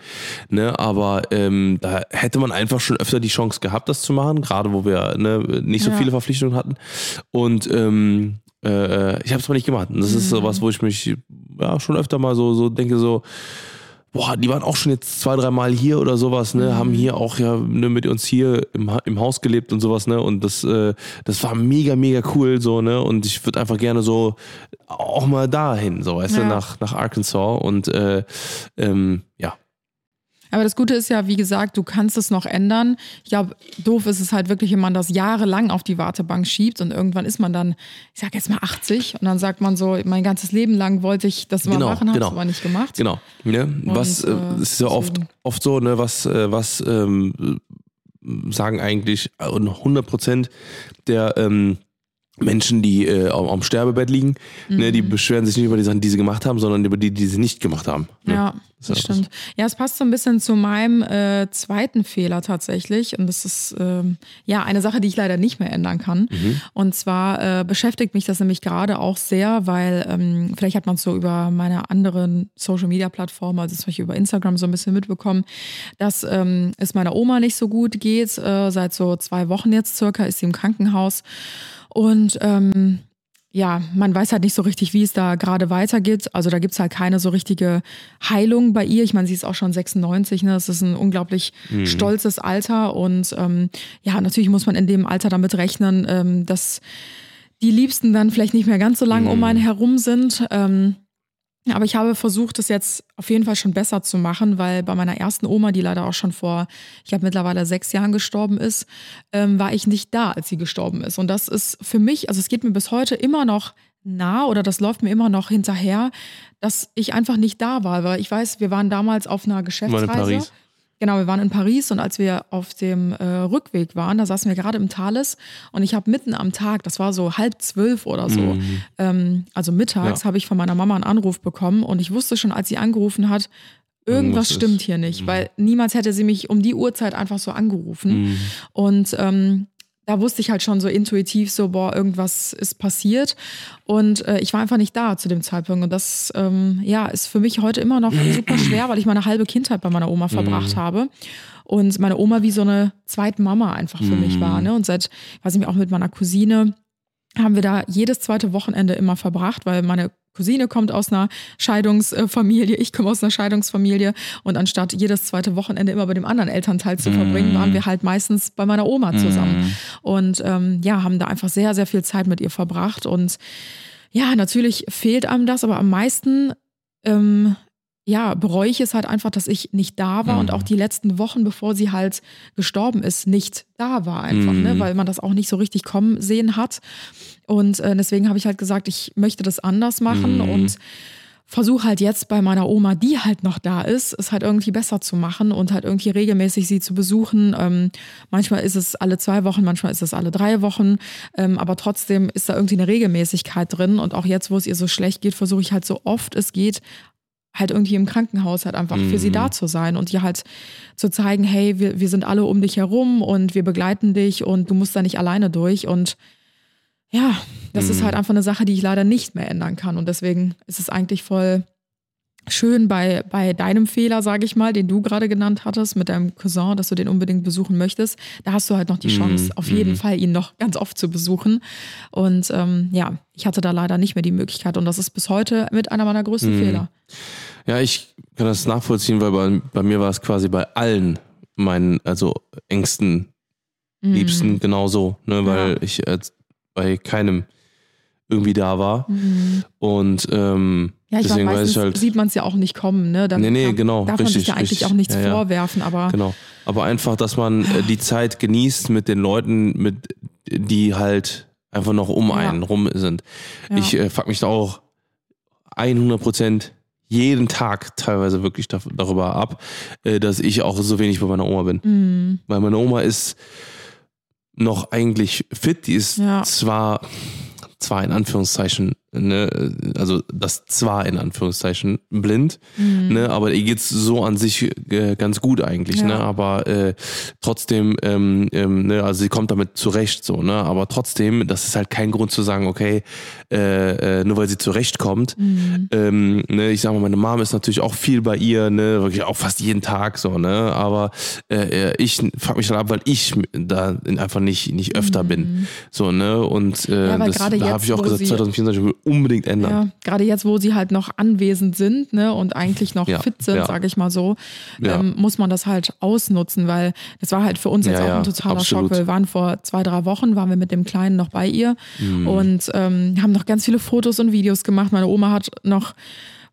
Ne? Aber ähm, da hätte man einfach schon öfter die Chance gehabt, das zu machen, gerade wo wir ne, nicht so Ja. viele Verpflichtungen hatten. Und ähm, äh, ich habe es mal nicht gemacht. Und das ist so was, wo ich mich ja schon öfter mal so, so denke, so, boah, die waren auch schon jetzt zwei, dreimal hier oder sowas, ne, haben hier auch ja ne, mit uns hier im, im Haus gelebt und sowas, ne, und das, äh, das war mega, mega cool, so, ne, und ich würde einfach gerne so auch mal dahin, so, weißt du, Ja. nach, nach Arkansas und, äh, ähm, ja. Aber das Gute ist ja, wie gesagt, du kannst es noch ändern. Ich glaube, doof ist es halt wirklich, wenn man das jahrelang auf die Wartebank schiebt und irgendwann ist man dann, ich sag jetzt mal 80 und dann sagt man so, mein ganzes Leben lang wollte ich das mal Genau, machen, habe es genau. aber nicht gemacht. Genau. Ne? Was äh, äh, ist ja oft, oft so, ne, was, äh, was ähm, sagen eigentlich äh, 100 Prozent der ähm, Menschen, die äh, am, am Sterbebett liegen, ne, Mhm. die beschweren sich nicht über die Sachen, die sie gemacht haben, sondern über die, die sie nicht gemacht haben. Ne? Ja, das auch stimmt. Ja, es passt so ein bisschen zu meinem äh, zweiten Fehler tatsächlich. Und das ist ähm, ja eine Sache, die ich leider nicht mehr ändern kann. Mhm. Und zwar äh, beschäftigt mich das nämlich gerade auch sehr, weil ähm, vielleicht hat man es so über meine anderen Social Media Plattformen, also zum Beispiel über Instagram so ein bisschen mitbekommen, dass ähm, es meiner Oma nicht so gut geht. Äh, seit so zwei Wochen jetzt circa ist sie im Krankenhaus. Und ähm, ja, man weiß halt nicht so richtig, wie es da gerade weitergeht. Also da gibt's halt keine so richtige Heilung bei ihr. Ich meine, sie ist auch schon 96, ne? Das ist ein unglaublich stolzes Alter. Und ähm, ja, natürlich muss man in dem Alter damit rechnen, ähm, dass die Liebsten dann vielleicht nicht mehr ganz so lange um einen herum sind. Ähm, aber ich habe versucht, es jetzt auf jeden Fall schon besser zu machen, weil bei meiner ersten Oma, die leider auch schon vor, ich habe mittlerweile sechs Jahren gestorben ist, ähm, war ich nicht da, als sie gestorben ist. Und das ist für mich, also es geht mir bis heute immer noch nah oder das läuft mir immer noch hinterher, dass ich einfach nicht da war, weil ich weiß, wir waren damals auf einer Geschäftsreise. in Paris. Genau, wir waren in Paris und als wir auf dem äh, Rückweg waren, da saßen wir gerade im Thales und ich habe mitten am Tag, das war so halb zwölf oder so, ähm, also mittags, Ja. habe ich von meiner Mama einen Anruf bekommen und ich wusste schon, als sie angerufen hat, irgendwas stimmt hier nicht, weil niemals hätte sie mich um die Uhrzeit einfach so angerufen. Mhm. Und ähm, da wusste ich halt schon so intuitiv so, boah, irgendwas ist passiert. Und äh, ich war einfach nicht da zu dem Zeitpunkt. Und das, ähm, ja, ist für mich heute immer noch *clears throat* super schwer, weil ich meine halbe Kindheit bei meiner Oma verbracht habe. Und meine Oma wie so eine zweite Mama einfach für mich war. Ne? Und seit, weiß ich nicht, auch mit meiner Cousine haben wir da jedes zweite Wochenende immer verbracht, weil meine Cousine kommt aus einer Scheidungsfamilie, ich komme aus einer Scheidungsfamilie. Und anstatt jedes zweite Wochenende immer bei dem anderen Elternteil zu verbringen, waren wir halt meistens bei meiner Oma zusammen. Und ähm, ja, haben da einfach sehr, sehr viel Zeit mit ihr verbracht. Und ja, natürlich fehlt einem das, aber am meisten ähm, ja, bereue ich es halt einfach, dass ich nicht da war und auch die letzten Wochen, bevor sie halt gestorben ist, nicht da war einfach, ne? weil man das auch nicht so richtig kommen sehen hat. Und äh, deswegen habe ich halt gesagt, ich möchte das anders machen und versuche halt jetzt bei meiner Oma, die halt noch da ist, es halt irgendwie besser zu machen und halt irgendwie regelmäßig sie zu besuchen. Ähm, manchmal ist es alle zwei Wochen, manchmal ist es alle drei Wochen, ähm, aber trotzdem ist da irgendwie eine Regelmäßigkeit drin. Und auch jetzt, wo es ihr so schlecht geht, versuche ich halt so oft es geht, halt irgendwie im Krankenhaus halt einfach für sie da zu sein und ihr halt zu zeigen, hey, wir, wir sind alle um dich herum und wir begleiten dich und du musst da nicht alleine durch. Und ja, das ist halt einfach eine Sache, die ich leider nicht mehr ändern kann und deswegen ist es eigentlich voll schön bei, bei deinem Fehler, sage ich mal, den du gerade genannt hattest mit deinem Cousin, dass du den unbedingt besuchen möchtest. Da hast du halt noch die Chance, auf jeden Fall ihn noch ganz oft zu besuchen. Und ähm, ja, ich hatte da leider nicht mehr die Möglichkeit und das ist bis heute mit einer meiner größten Fehler. Ja, ich kann das nachvollziehen, weil bei, bei mir war es quasi bei allen meinen, also engsten Liebsten genauso, ne, weil Ja. ich äh, bei keinem irgendwie da war. Und ähm, Ja, ich deswegen meine, weiß ich halt. sieht man es ja auch nicht kommen, ne? Dann Nee, nee, genau, Darf man sich richtig, ja eigentlich richtig. auch nichts Ja, vorwerfen, aber Genau. Aber einfach, dass man äh, die Zeit genießt mit den Leuten, mit die halt einfach noch um einen rum sind. Ich äh, fuck mich da auch 100 Prozent jeden Tag teilweise wirklich da, darüber ab, äh, dass ich auch so wenig bei meiner Oma bin. Mhm. Weil meine Oma ist noch eigentlich fit, die ist Ja. zwar, zwar in Anführungszeichen, ne, also das zwar in Anführungszeichen blind, Mhm. ne, aber ihr geht's so an sich äh, ganz gut eigentlich, Ja. ne, aber äh, trotzdem, ähm, ähm, ne, also sie kommt damit zurecht, so, ne, aber trotzdem, das ist halt kein Grund zu sagen, okay, äh, äh, nur weil sie zurechtkommt, Mhm. ähm, ne, ich sag mal, meine Mom ist natürlich auch viel bei ihr, ne, wirklich auch fast jeden Tag so, ne, aber äh, ich frag mich dann ab, weil ich da einfach nicht nicht öfter bin, so, ne, und äh, Mhm. Ja, das, da habe ich auch gesagt, sie- 2024 will ich unbedingt ändern. Ja, gerade jetzt, wo sie halt noch anwesend sind ne, und eigentlich noch Ja, fit sind, ja. sage ich mal so, ähm, muss man das halt ausnutzen, weil das war halt für uns jetzt auch ein totaler absolut. Schock. Wir waren vor zwei, drei Wochen, waren wir mit dem Kleinen noch bei ihr Mhm. und ähm, haben noch ganz viele Fotos und Videos gemacht. Meine Oma hat noch,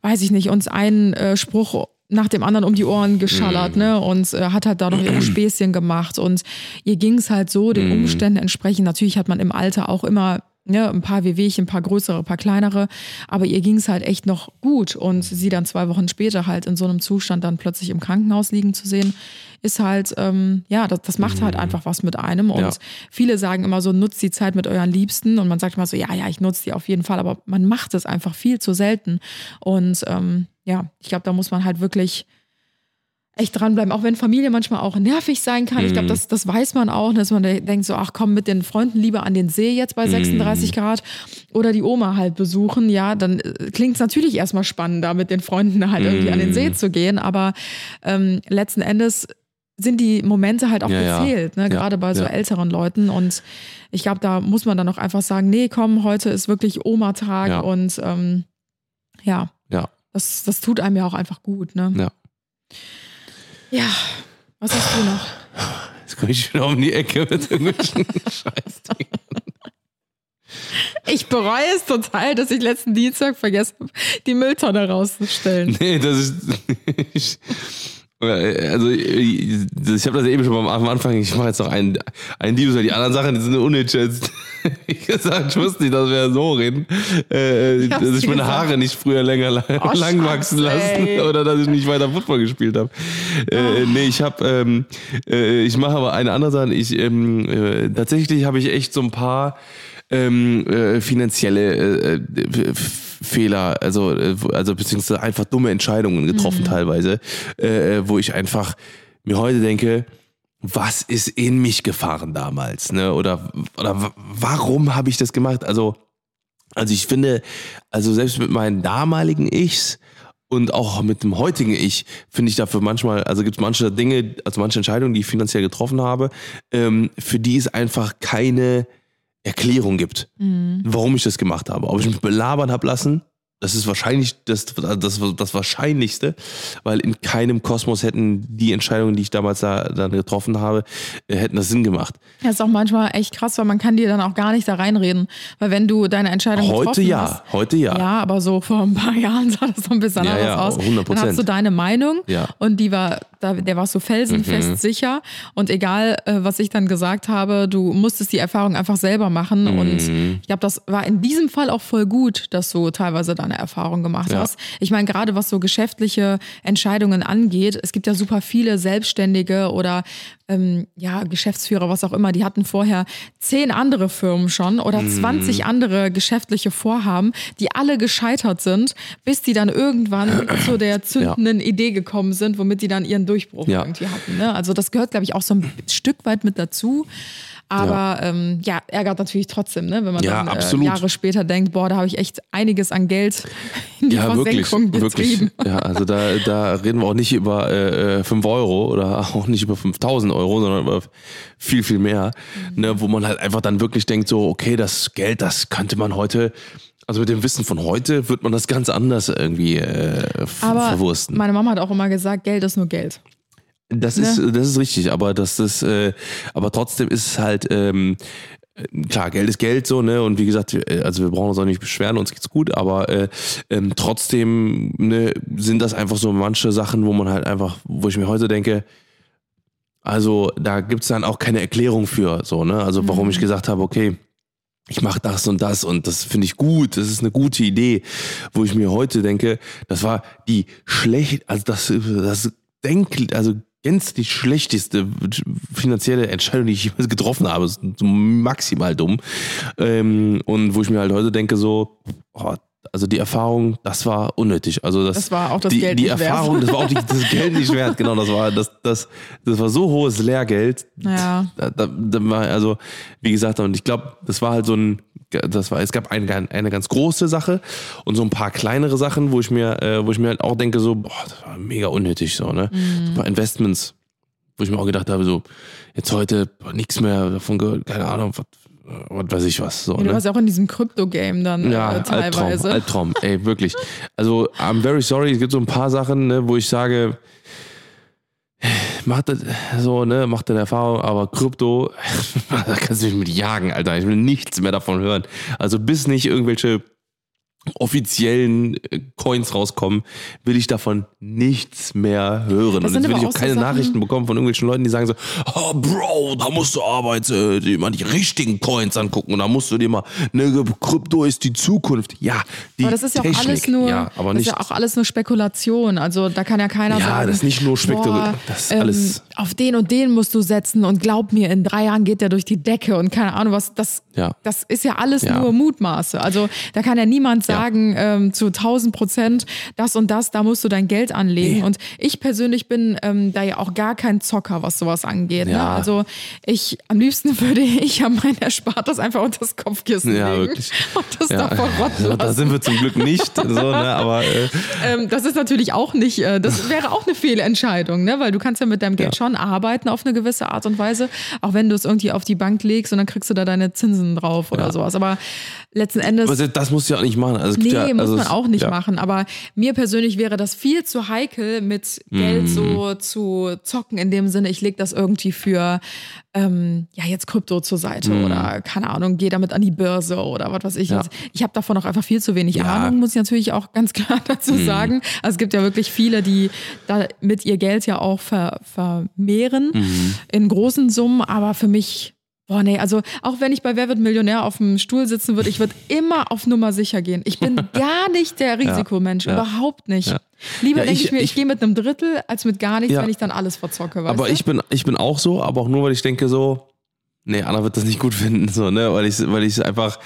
weiß ich nicht, uns einen äh, Spruch nach dem anderen um die Ohren geschallert, Mhm. ne? Und äh, hat halt da noch ihre *clears throat* Späßchen gemacht. Und ihr ging es halt so, den Mhm. Umständen entsprechend. Natürlich hat man im Alter auch immer ne, ein paar Wehwehchen, ein paar größere, ein paar kleinere, aber ihr ging es halt echt noch gut. Und sie dann zwei Wochen später halt in so einem Zustand dann plötzlich im Krankenhaus liegen zu sehen, ist halt, ähm, ja, das, das macht halt einfach was mit einem. Und Ja. viele sagen immer so, nutzt die Zeit mit euren Liebsten. Und man sagt immer so, ja, ja, ich nutze die auf jeden Fall, aber man macht es einfach viel zu selten. Und ähm, ja, ich glaube, da muss man halt wirklich echt dranbleiben, auch wenn Familie manchmal auch nervig sein kann. Ich glaube, das, das weiß man auch, dass man de- denkt so, ach komm, mit den Freunden lieber an den See jetzt bei 36 Grad oder die Oma halt besuchen. Ja, dann klingt es natürlich erstmal spannender, mit den Freunden halt irgendwie an den See zu gehen, aber ähm, letzten Endes sind die Momente halt auch Ja, ja. gezählt, ne? Ja, gerade bei so ja. älteren Leuten. Und ich glaube, da muss man dann auch einfach sagen, nee, komm, heute ist wirklich Oma-Tag Ja. und ähm, ja, Ja. das, das tut einem ja auch einfach gut. Ne? Ja. Ja, was hast du noch? Jetzt komme ich wieder um die Ecke mit irgendwelchen *laughs* Scheißdingen. Ich bereue es total, dass ich letzten Dienstag vergessen habe, die Mülltonne rauszustellen. Nee, das ist. *laughs* Ich, also, ich, ich habe das eben schon am Anfang. Ich mache jetzt noch einen, einen Diebs, weil die anderen Sachen die sind uninteressant. *laughs* Ich gesagt, ich wusste nicht, dass wir so reden. Äh, Ich hab's dass ich meine gesagt. Haare nicht früher länger lang, Oh, lang wachsen lassen ey. oder dass ich nicht weiter Football gespielt habe. Äh, nee, ich habe, ähm, äh, ich mache aber eine andere Sache. Ich ähm, äh, tatsächlich habe ich echt so ein paar ähm, äh, finanzielle äh, äh, Fehler, also äh, also beziehungsweise einfach dumme Entscheidungen getroffen teilweise, äh, wo ich einfach mir heute denke, was ist in mich gefahren damals, ne? Oder oder wa- warum habe ich das gemacht? Also also ich finde, also selbst mit meinen damaligen Ichs und auch mit dem heutigen Ich finde ich dafür manchmal, also gibt es manche Dinge, also manche Entscheidungen, die ich finanziell getroffen habe, ähm, für die es einfach keine Erklärung gibt, warum ich das gemacht habe. Ob ich mich belabern habe lassen, das ist wahrscheinlich das, das, das Wahrscheinlichste, weil in keinem Kosmos hätten die Entscheidungen, die ich damals da, dann getroffen habe, äh, hätten das Sinn gemacht. Das ist auch manchmal echt krass, weil man kann dir dann auch gar nicht da reinreden. Weil wenn du deine Entscheidung Heute getroffen ja, hast, heute ja. Ja, aber so vor ein paar *laughs* Jahren sah das noch ein bisschen Ja, anders ja, aus. 100%. Dann hast du deine Meinung Ja. und die war, da, der warst du felsenfest Mhm. sicher. Und egal, äh, was ich dann gesagt habe, du musstest die Erfahrung einfach selber machen. Mhm. Und ich glaube, das war in diesem Fall auch voll gut, dass du teilweise deine Erfahrung gemacht Ja. hast. Ich meine, gerade was so geschäftliche Entscheidungen angeht, es gibt ja super viele Selbstständige oder ähm, ja, Geschäftsführer, was auch immer, die hatten vorher zehn andere Firmen schon oder Mhm. 20 andere geschäftliche Vorhaben, die alle gescheitert sind, bis die dann irgendwann zu der zündenden Idee gekommen sind, womit die dann ihren Durchbruch Ja. irgendwie hatten. Ne? Also das gehört, glaube ich, auch so ein Stück weit mit dazu. Aber ja, ähm, ja ärgert natürlich trotzdem, ne? wenn man Ja, dann äh. Jahre später denkt, boah, da habe ich echt einiges an Geld *laughs* in die Ja, wirklich, Versenkung wirklich. getrieben. Ja, also da, da reden wir auch nicht über äh, 5 Euro oder *laughs* auch nicht über 5000 Euro, sondern über viel, viel mehr, Mhm. ne, wo man halt einfach dann wirklich denkt, so, okay, das Geld, das könnte man heute, also mit dem Wissen von heute, wird man das ganz anders irgendwie äh, Aber verwursten. meine Mama hat auch immer gesagt, Geld ist nur Geld. Das ist, das ist richtig, aber das ist, äh, aber trotzdem ist es halt, ähm, äh, klar, Geld ist Geld so, ne? Und wie gesagt, äh, also wir brauchen uns auch nicht beschweren, uns geht's gut, aber äh, ähm, trotzdem ne, sind das einfach so manche Sachen, wo man halt einfach, wo ich mir heute denke, also da gibt's dann auch keine Erklärung für, so, ne? Also warum ich gesagt habe, okay, ich mache das und das und das finde ich gut, das ist eine gute Idee, wo ich mir heute denke, das war die schlecht, also das, das denkt, also gänzlich schlechteste finanzielle Entscheidung, die ich jemals getroffen habe, das ist maximal dumm. Ähm, und wo ich mir halt heute denke, so, oh, also die Erfahrung, das war unnötig. Also das, Das war auch das die, Geld die nicht wert. Erfahrung, das war auch die, das Geld nicht wert. Genau, das war das, das, das war so hohes Lehrgeld. Ja. Da, da, da war also, wie gesagt, und ich glaube, das war halt so ein, das war, es gab eine, eine ganz große Sache und so ein paar kleinere Sachen, wo ich mir, äh, wo ich mir halt auch denke, so, boah, das war mega unnötig, so, ne? Mhm. So ein paar Investments, wo ich mir auch gedacht habe, so, jetzt heute nichts mehr davon gehört, keine Ahnung, was, was weiß ich was, so, Du ne? warst auch in diesem Krypto-Game dann Ja, äh, teilweise. Albtraum, Albtraum, ey, wirklich. Also, I'm very sorry, es gibt so ein paar Sachen, ne, wo ich sage, macht das so, ne, macht deine Erfahrung, aber Krypto, *laughs* da kannst du mich mit jagen, Alter. Ich will nichts mehr davon hören. Also, bis nicht irgendwelche offiziellen äh, Coins rauskommen, will ich davon nichts mehr hören. Das Und jetzt will ich auch so keine Sachen- Nachrichten bekommen von irgendwelchen Leuten, die sagen so, oh Bro, da musst du arbeiten, äh, dir mal die richtigen Coins angucken und da musst du dir mal, ne, Krypto ist die Zukunft. Ja, die aber das ist ja Technik. auch alles nur, ja, aber das nicht, ist ja auch alles nur Spekulation. Also da kann ja keiner Ja, sagen, das ist nicht nur Spekul- boah, das ist ähm, alles- auf den und den musst du setzen und glaub mir, in drei Jahren geht der durch die Decke und keine Ahnung was. Das, Ja. das ist ja alles Ja. nur Mutmaße. Also da kann ja niemand sagen ähm, zu 1000 Prozent das und das, da musst du dein Geld anlegen. Nee. Und ich persönlich bin ähm, da ja auch gar kein Zocker, was sowas angeht. Ne? Ja. Also ich am liebsten *laughs* würde ich ja mein Erspartes einfach unter das Kopfkissen Ja, legen wirklich. *laughs* und das ja. da verrotten lassen. da sind wir zum Glück nicht, so, ne, aber äh, Ähm, das ist natürlich auch nicht, äh, das wäre auch eine Fehlentscheidung, ne? weil du kannst ja mit deinem Geld schon arbeiten auf eine gewisse Art und Weise, auch wenn du es irgendwie auf die Bank legst und dann kriegst du da deine Zinsen drauf oder sowas. Aber letzten Endes. aber das musst du ja auch nicht machen. Also, Nee, ja, muss also man es- auch nicht ja. machen. Aber mir persönlich wäre das viel zu heikel, mit Geld Mhm. so zu zocken, in dem Sinne, ich lege das irgendwie für ähm, ja jetzt Krypto zur Seite oder keine Ahnung, gehe damit an die Börse oder was weiß ich. Mhm. Ja. Ich habe davon auch einfach viel zu wenig. Ahnung, muss ich natürlich auch ganz *laughs* klar dazu Mhm. sagen. Also es gibt ja wirklich viele, die damit ihr Geld ja auch ver vermehren Mhm. in großen Summen, aber für mich Boah, nee, also auch wenn ich bei Wer wird Millionär auf dem Stuhl sitzen würde, ich würde immer auf Nummer sicher gehen. Ich bin *laughs* gar nicht der Risikomensch, ja. überhaupt nicht. Ja. Lieber denke ich- ich, mir, ich, ich- gehe mit einem Drittel als mit gar nichts, wenn ich dann alles verzocke. Aber du? ich bin, ich bin auch so, aber auch nur, weil ich denke so, nee, Anna wird das nicht gut finden, so, ne, weil ich, weil ich einfach,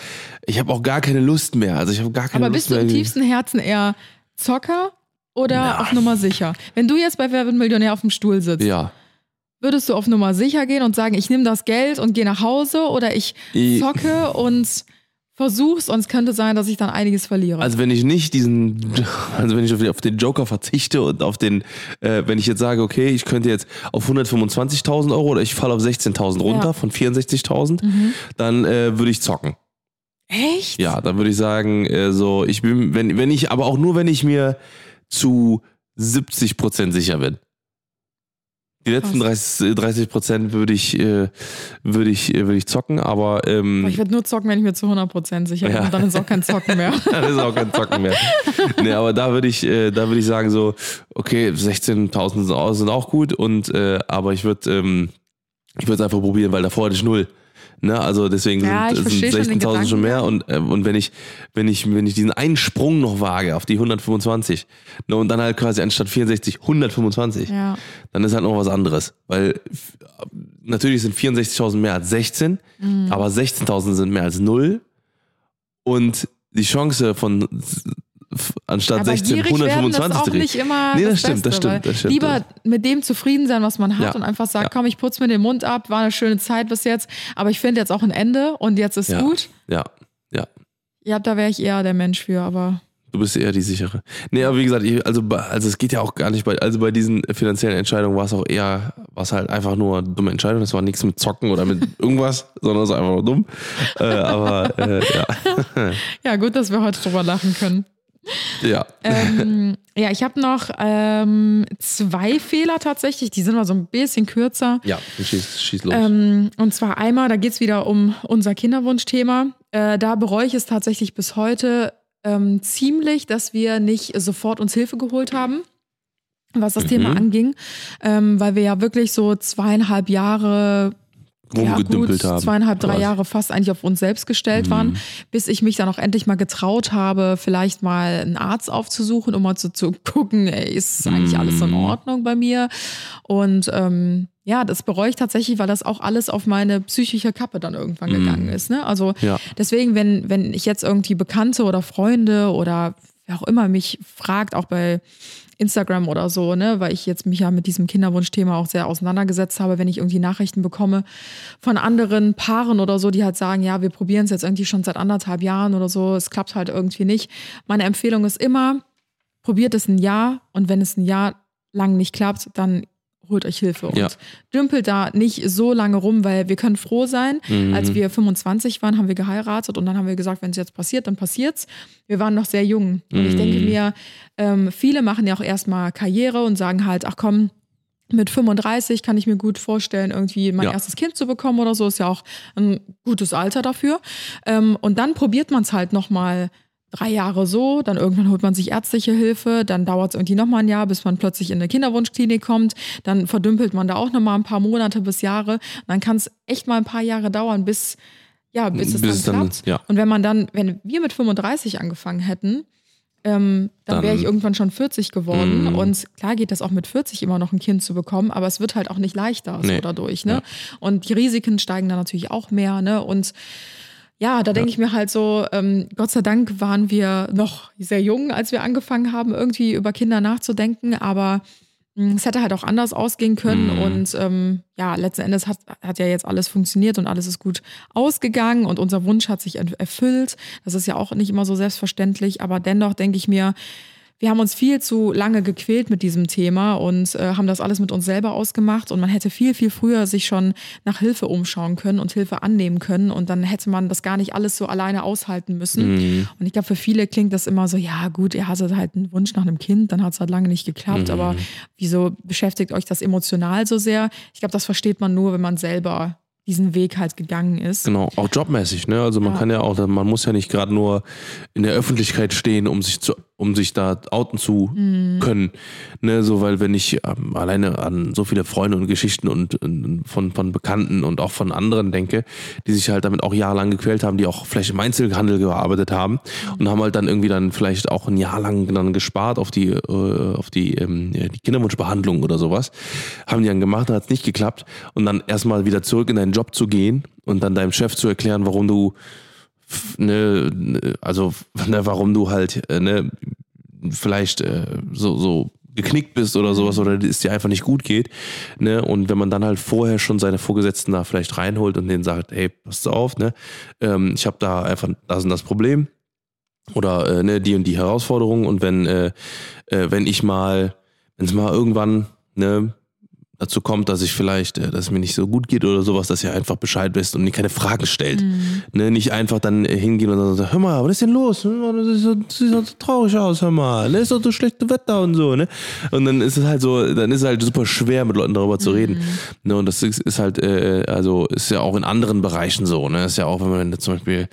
ich habe auch gar keine Lust mehr. Also ich habe gar keine Aber Lust bist du mehr. im tiefsten Herzen eher Zocker oder Na. auf Nummer sicher? Wenn du jetzt bei Wer wird Millionär auf dem Stuhl sitzt, Ja. Würdest du auf Nummer sicher gehen und sagen, ich nehme das Geld und gehe nach Hause oder ich zocke und versuch's und es könnte sein, dass ich dann einiges verliere. Also wenn ich nicht diesen, *laughs* also wenn ich auf den- Joker verzichte und auf den, äh, wenn ich jetzt sage, okay, ich könnte jetzt auf 125.000 Euro oder ich falle auf 16.000 runter Ja. von 64.000, Mhm. dann äh, würde ich zocken. Echt? Ja, dann würde ich sagen, äh, so, ich bin, wenn, wenn ich, aber auch nur, wenn ich mir zu 70 Prozent sicher bin. Die letzten 30 30 Prozent würde ich, äh, würde ich, äh, würde ich zocken, aber ähm, Aber Ich werde nur zocken, wenn ich mir zu 100% sicher bin. Ja. Dann ist auch kein Zocken mehr. *laughs* dann ist auch kein Zocken mehr. nee, aber da würde ich, äh, da würde ich sagen so, okay, 16.000 sind auch- sind auch gut und, äh, aber ich würde, ähm, ich würde es einfach probieren, weil davor hatte ich null. Ne, also deswegen Ja, sind, sind den 16.000 schon mehr und, äh, und wenn ich, wenn ich, wenn ich diesen einen Sprung noch wage auf die 125 ne, und dann halt quasi anstatt 64 125, Ja. dann ist halt noch was anderes. Weil natürlich sind 64.000 mehr als 16, Mhm. aber 16.000 sind mehr als 0. Und die Chance von anstatt Aber 16 gierig werden ist 125 auch zu nicht immer Nee, das, das stimmt, das Beste, stimmt, weil das stimmt. Lieber mit dem zufrieden sein, was man hat Ja. und einfach sagen, Ja. komm, ich putze mir den Mund ab, war eine schöne Zeit bis jetzt, aber ich finde jetzt auch ein Ende und jetzt ist Ja. gut. Ja, ja. Ja, da wäre ich eher der Mensch für, aber Du bist eher die sichere. Nee, aber wie gesagt, also, also es geht ja auch gar nicht bei, also bei diesen finanziellen Entscheidungen war es auch eher, war es halt einfach nur eine dumme Entscheidung. Das war nichts mit Zocken oder mit *laughs* irgendwas, sondern es war einfach nur dumm. Äh, aber äh, ja. *laughs* ja, gut, dass wir heute drüber lachen können. Ja. ähm, ja, ich habe noch ähm, zwei Fehler tatsächlich, die sind mal so ein bisschen kürzer. Ja, schieß, schieß los. Ähm, und zwar einmal, da geht es wieder um unser Kinderwunschthema. Äh, da bereue ich es tatsächlich bis heute ähm, ziemlich, dass wir nicht sofort uns Hilfe geholt haben, was das Mhm. Thema anging, ähm, weil wir ja wirklich so zweieinhalb Jahre rumgedümpelt ja, gut, haben. zweieinhalb, drei quasi. Jahre fast eigentlich auf uns selbst gestellt Mhm. waren, bis ich mich dann auch endlich mal getraut habe, vielleicht mal einen Arzt aufzusuchen, um mal zu, zu gucken, ey, ist eigentlich alles in Mhm. Ordnung bei mir? Und ähm, ja, das bereue ich tatsächlich, weil das auch alles auf meine psychische Kappe dann irgendwann gegangen ist. Ne? Also Mhm. Ja. deswegen, wenn, wenn ich jetzt irgendwie Bekannte oder Freunde oder wer auch immer mich fragt, auch bei Instagram oder so, ne, weil ich jetzt mich ja mit diesem Kinderwunschthema auch sehr auseinandergesetzt habe, wenn ich irgendwie Nachrichten bekomme von anderen Paaren oder so, die halt sagen, ja, wir probieren es jetzt irgendwie schon seit anderthalb Jahren oder so, es klappt halt irgendwie nicht. Meine Empfehlung ist immer, probiert es ein Jahr und wenn es ein Jahr lang nicht klappt, dann holt euch Hilfe und Ja. dümpelt da nicht so lange rum, weil wir können froh sein. Mhm. Als wir 25 waren, haben wir geheiratet und dann haben wir gesagt, wenn es jetzt passiert, dann passiert's. Wir waren noch sehr jung und ich denke Mhm. mir, ähm, viele machen ja auch erstmal Karriere und sagen halt, ach komm, mit 35 kann ich mir gut vorstellen, irgendwie mein Ja. erstes Kind zu bekommen oder so. Ist ja auch ein gutes Alter dafür. Ähm, und dann probiert man es halt nochmal drei Jahre so, dann irgendwann holt man sich ärztliche Hilfe, dann dauert es irgendwie nochmal ein Jahr, bis man plötzlich in eine Kinderwunschklinik kommt, dann verdümpelt man da auch nochmal ein paar Monate bis Jahre. Und dann kann es echt mal ein paar Jahre dauern, bis, ja, bis es Bis dann dann- klappt. ja. Und wenn man dann, wenn wir mit 35 angefangen hätten, ähm, dann, Dann- wäre ich irgendwann schon 40 geworden. Mhm. Und klar geht das auch mit 40 immer noch ein Kind zu bekommen, aber es wird halt auch nicht leichter Nee. so dadurch. Ne? Ja. Und die Risiken steigen dann natürlich auch mehr. Ne? Und ja, da denke ich mir halt so, ähm, Gott sei Dank waren wir noch sehr jung, als wir angefangen haben, irgendwie über Kinder nachzudenken, aber mh, es hätte halt auch anders ausgehen können Mhm. und ähm, ja, letzten Endes hat, hat ja jetzt alles funktioniert und alles ist gut ausgegangen und unser Wunsch hat sich erfüllt. Das ist ja auch nicht immer so selbstverständlich, aber dennoch denke ich mir, wir haben uns viel zu lange gequält mit diesem Thema und äh, haben das alles mit uns selber ausgemacht und man hätte viel, viel früher sich schon nach Hilfe umschauen können und Hilfe annehmen können und dann hätte man das gar nicht alles so alleine aushalten müssen. Mhm. Und ich glaube, für viele klingt das immer so, ja gut, ihr hattet halt einen Wunsch nach einem Kind, dann hat es halt lange nicht geklappt, Mhm. aber wieso beschäftigt euch das emotional so sehr? Ich glaube, das versteht man nur, wenn man selber diesen Weg halt gegangen ist. Genau, auch jobmäßig, ne? Also man Ja. kann ja auch, man muss ja nicht gerade nur in der Öffentlichkeit stehen, um sich zu, um sich da outen zu Mhm. können. Ne, so weil wenn ich ähm, alleine an so viele Freunde und Geschichten und, und von, von Bekannten und auch von anderen denke, die sich halt damit auch jahrelang gequält haben, die auch vielleicht im Einzelhandel gearbeitet haben und haben halt dann irgendwie dann vielleicht auch ein Jahr lang dann gespart auf die, äh, auf die, ähm, die Kinderwunschbehandlung oder sowas. Haben die dann gemacht, dann hat es nicht geklappt und dann erstmal wieder zurück in deinen Job zu gehen und dann deinem Chef zu erklären, warum du ne, also ne, warum du halt äh, ne, vielleicht äh, so, so geknickt bist oder sowas oder es dir einfach nicht gut geht. Ne? Und wenn man dann halt vorher schon seine Vorgesetzten da vielleicht reinholt und denen sagt, hey, passt auf, ne? ähm, ich habe da einfach das und das Problem oder äh, ne, die und die Herausforderung und wenn, äh, äh, wenn ich mal, wenn es mal irgendwann ne, dazu kommt, dass ich vielleicht, äh, dass es mir nicht so gut geht oder sowas, dass ihr einfach Bescheid wisst und keine Fragen stellt. Ne, nicht einfach dann äh, hingehen und dann sagen, hör mal, was ist denn los? Das sieht so, das sieht so traurig aus, hör mal. Ne, ist doch so schlechte Wetter und so, ne? Und dann ist es halt so, dann ist es halt super schwer, mit Leuten darüber zu reden. Ne, und das ist, ist halt, äh, also ist ja auch in anderen Bereichen so, ne? Ist ja auch, wenn man zum Beispiel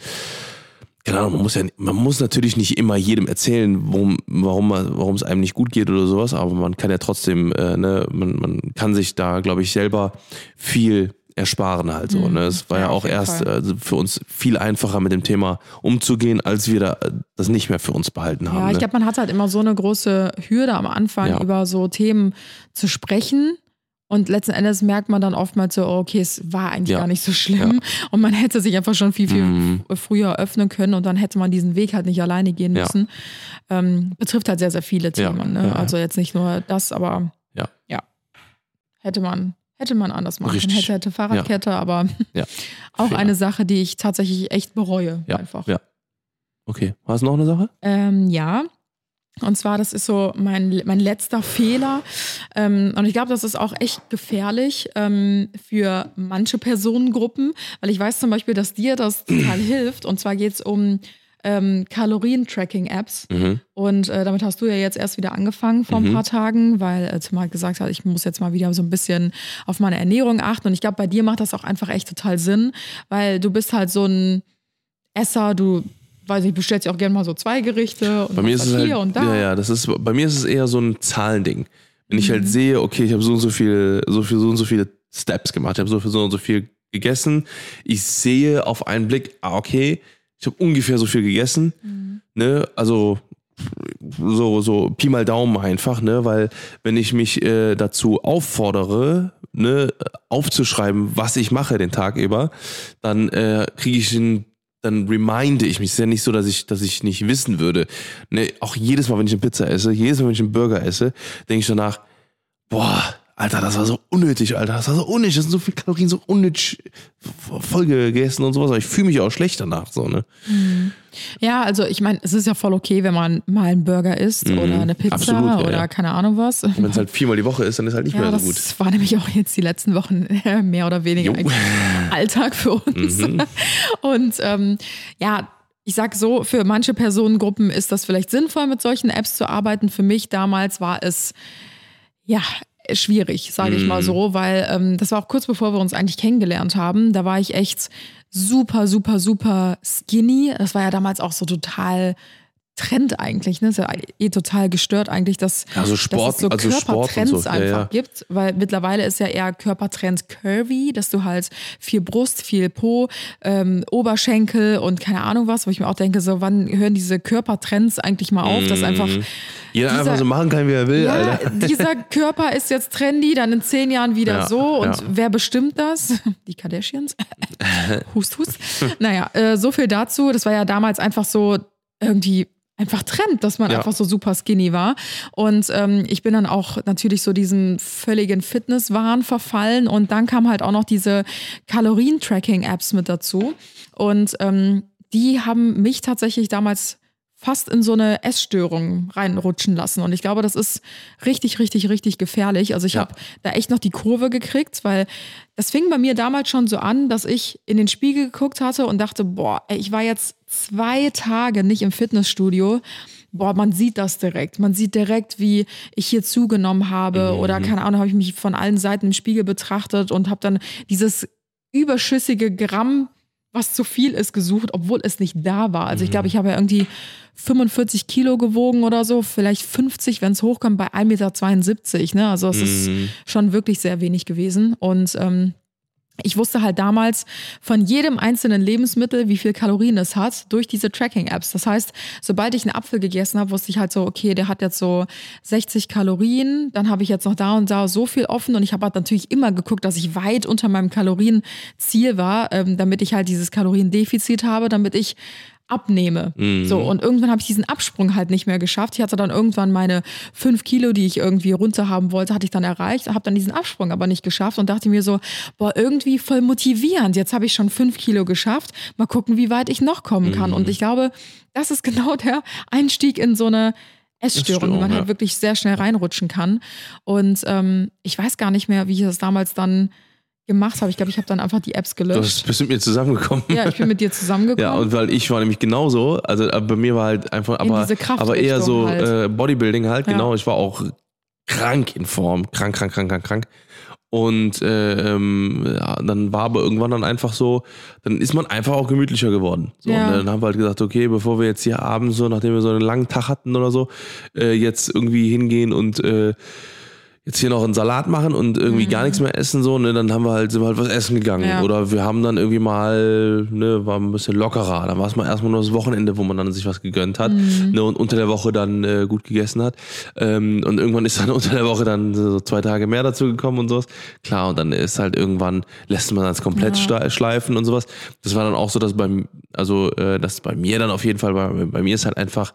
keine Ahnung, man muss ja, man muss natürlich nicht immer jedem erzählen, warum, warum, warum es einem nicht gut geht oder sowas, aber man kann ja trotzdem, äh, ne, man, man kann sich da, glaube ich, selber viel ersparen halt so. Ne? Es war Ja, ja, auch erst also für uns viel einfacher mit dem Thema umzugehen, als wir da äh, das nicht mehr für uns behalten haben. Ja, ich ne? glaube, man hat halt immer so eine große Hürde am Anfang, Ja. über so Themen zu sprechen. Und letzten Endes merkt man dann oftmals so, oh, okay, es war eigentlich Ja. gar nicht so schlimm. Und man hätte sich einfach schon viel, viel Mhm. früher öffnen können und dann hätte man diesen Weg halt nicht alleine gehen Ja. müssen. Ähm, betrifft halt sehr, sehr viele Ja, Themen. Ne? ja, ja. Also jetzt nicht nur das, aber Ja. ja. Hätte man, hätte man anders machen können. Hätte, hätte Fahrradkette, aber Ja. *laughs* auch Fehler. eine Sache, die ich tatsächlich echt bereue. ja, einfach. ja. Okay, hast du noch eine Sache? Ähm, ja. Und zwar, das ist so mein, mein letzter Fehler. Ähm, und ich glaube, das ist auch echt gefährlich ähm, für manche Personengruppen, weil ich weiß zum Beispiel, dass dir das total *clears throat* hilft. Und zwar geht es um ähm, Kalorien-Tracking-Apps. Mhm. Und äh, damit hast du ja jetzt erst wieder angefangen vor ein Mhm. paar Tagen, weil äh, Tim halt gesagt hat, ich muss jetzt mal wieder so ein bisschen auf meine Ernährung achten. Und ich glaube, bei dir macht das auch einfach echt total Sinn, weil du bist halt so ein Esser, du, weiß ich, bestellst ja auch gerne mal so zwei Gerichte und Bei mir ist es halt, hier und da. ja, ja, das ist, bei mir ist es eher so ein Zahlending. Wenn ich Mhm. halt sehe, okay, ich habe so und so viel, so viel, so und so viele Steps gemacht, ich habe so viel, so und so viel gegessen. Ich sehe auf einen Blick, ah, okay, ich habe ungefähr so viel gegessen. Ne? Also so, so Pi mal Daumen einfach, ne? Weil wenn ich mich äh, dazu auffordere, ne, aufzuschreiben, was ich mache den Tag über, dann äh, kriege ich ein dann reminde ich mich. Es ist ja nicht so, dass ich, dass ich nicht wissen würde. Ne, auch jedes Mal, wenn ich eine Pizza esse, jedes Mal, wenn ich einen Burger esse, denke ich danach, boah, Alter, das war so unnötig, Alter. Das war so unnötig. Das sind so viele Kalorien, so unnötig voll gegessen und sowas. Aber ich fühle mich auch schlecht danach, so, ne? Ja, also ich meine, es ist ja voll okay, wenn man mal einen Burger isst Mhm. oder eine Pizza Absolut, ja, oder ja. keine Ahnung was. Wenn es halt viermal die Woche ist, dann ist halt nicht Ja, mehr das so gut. war nämlich auch jetzt die letzten Wochen *laughs* äh, mehr oder weniger. Mhm. *laughs* Alltag für uns. Und ähm, ja, ich sag so, für manche Personengruppen ist das vielleicht sinnvoll, mit solchen Apps zu arbeiten. Für mich damals war es ja schwierig, sage ich mal Mhm. so, weil ähm, das war auch kurz bevor wir uns eigentlich kennengelernt haben. Da war ich echt super, super, super skinny. Das war ja damals auch so total Trend eigentlich, ne? Ist ja eh total gestört eigentlich, dass, Ja, so Sport- dass es so also Körpertrends so, ja, einfach ja. gibt, weil mittlerweile ist ja eher Körpertrend curvy, dass du halt viel Brust, viel Po, ähm, Oberschenkel und keine Ahnung was, wo ich mir auch denke, so wann hören diese Körpertrends eigentlich mal auf, dass einfach Jeder dieser- einfach so machen kann, wie er will, ja, Alter. dieser *laughs* Körper ist jetzt trendy, dann in zehn Jahren wieder Ja, so. Und ja. wer bestimmt das? Die Kardashians? *laughs* hust, hust. Naja, äh, so viel dazu. Das war ja damals einfach so irgendwie einfach Trend, dass man Ja. einfach so super skinny war. Und ähm, ich bin dann auch natürlich so diesen völligen Fitnesswahn verfallen. Und dann kam halt auch noch diese Kalorien-Tracking-Apps mit dazu. Und ähm, die haben mich tatsächlich damals fast in so eine Essstörung reinrutschen lassen. Und ich glaube, das ist richtig, richtig, richtig gefährlich. Also ich Ja. habe da echt noch die Kurve gekriegt, weil das fing bei mir damals schon so an, dass ich in den Spiegel geguckt hatte und dachte, boah, ey, ich war jetzt zwei Tage nicht im Fitnessstudio. Boah, man sieht das direkt. Man sieht direkt, wie ich hier zugenommen habe. Oder keine Ahnung, habe ich mich von allen Seiten im Spiegel betrachtet und habe dann dieses überschüssige Gramm was zu viel ist, gesucht, obwohl es nicht da war. Also ich glaube, ich habe ja irgendwie 45 Kilo gewogen oder so, vielleicht 50, wenn es hochkommt, bei 1,72 Meter. Ne? Also es ist schon wirklich sehr wenig gewesen. Und ähm, ich wusste halt damals von jedem einzelnen Lebensmittel, wie viel Kalorien es hat, durch diese Tracking-Apps. Das heißt, sobald ich einen Apfel gegessen habe, wusste ich halt so, okay, der hat jetzt so 60 Kalorien, dann habe ich jetzt noch da und da so viel offen und ich habe halt natürlich immer geguckt, dass ich weit unter meinem Kalorienziel war, ähm, damit ich halt dieses Kaloriendefizit habe, damit ich abnehme. So, und irgendwann habe ich diesen Absprung halt nicht mehr geschafft. Ich hatte dann irgendwann meine fünf Kilo, die ich irgendwie runter haben wollte, hatte ich dann erreicht, habe dann diesen Absprung aber nicht geschafft und dachte mir so, boah, irgendwie voll motivierend. Jetzt habe ich schon fünf Kilo geschafft. Mal gucken, wie weit ich noch kommen kann. Und ich glaube, das ist *laughs* genau der Einstieg in so eine Essstörung, wie man ja. halt wirklich sehr schnell reinrutschen kann. Und ähm, ich weiß gar nicht mehr, wie ich das damals dann gemacht habe. Ich glaube, ich habe dann einfach die Apps Du gelöscht. bist bestimmt mit mir zusammengekommen. Ja, ich bin mit dir *laughs* zusammengekommen. Ja, und weil ich war nämlich genauso, also äh, bei mir war halt einfach, In aber, aber eher so halt. äh, Bodybuilding halt, Ja. genau. Ich war auch krank in Form, krank, krank, krank, krank, krank. Und äh, ähm, ja, dann war aber irgendwann dann einfach so, dann ist man einfach auch gemütlicher geworden. So, Ja. Und dann haben wir halt gesagt, okay, bevor wir jetzt hier abends so, nachdem wir so einen langen Tag hatten oder so, äh, jetzt irgendwie hingehen und äh, jetzt hier noch einen Salat machen und irgendwie gar nichts mehr essen, so, ne, dann haben wir halt, sind wir halt was essen gegangen. Mhm. Ja. Oder wir haben dann irgendwie mal, ne, war ein bisschen lockerer. Dann war es mal erstmal nur das Wochenende, wo man dann sich was gegönnt hat, Mhm. ne, und unter der Woche dann äh, gut gegessen hat. Ähm, und irgendwann ist dann *laughs* unter der Woche dann so zwei Tage mehr dazu gekommen und sowas. Klar, und dann ist halt irgendwann, lässt man das komplett sta- schleifen und sowas. Das war dann auch so, dass beim, also, äh, das bei mir dann auf jeden Fall, bei, bei mir ist halt einfach,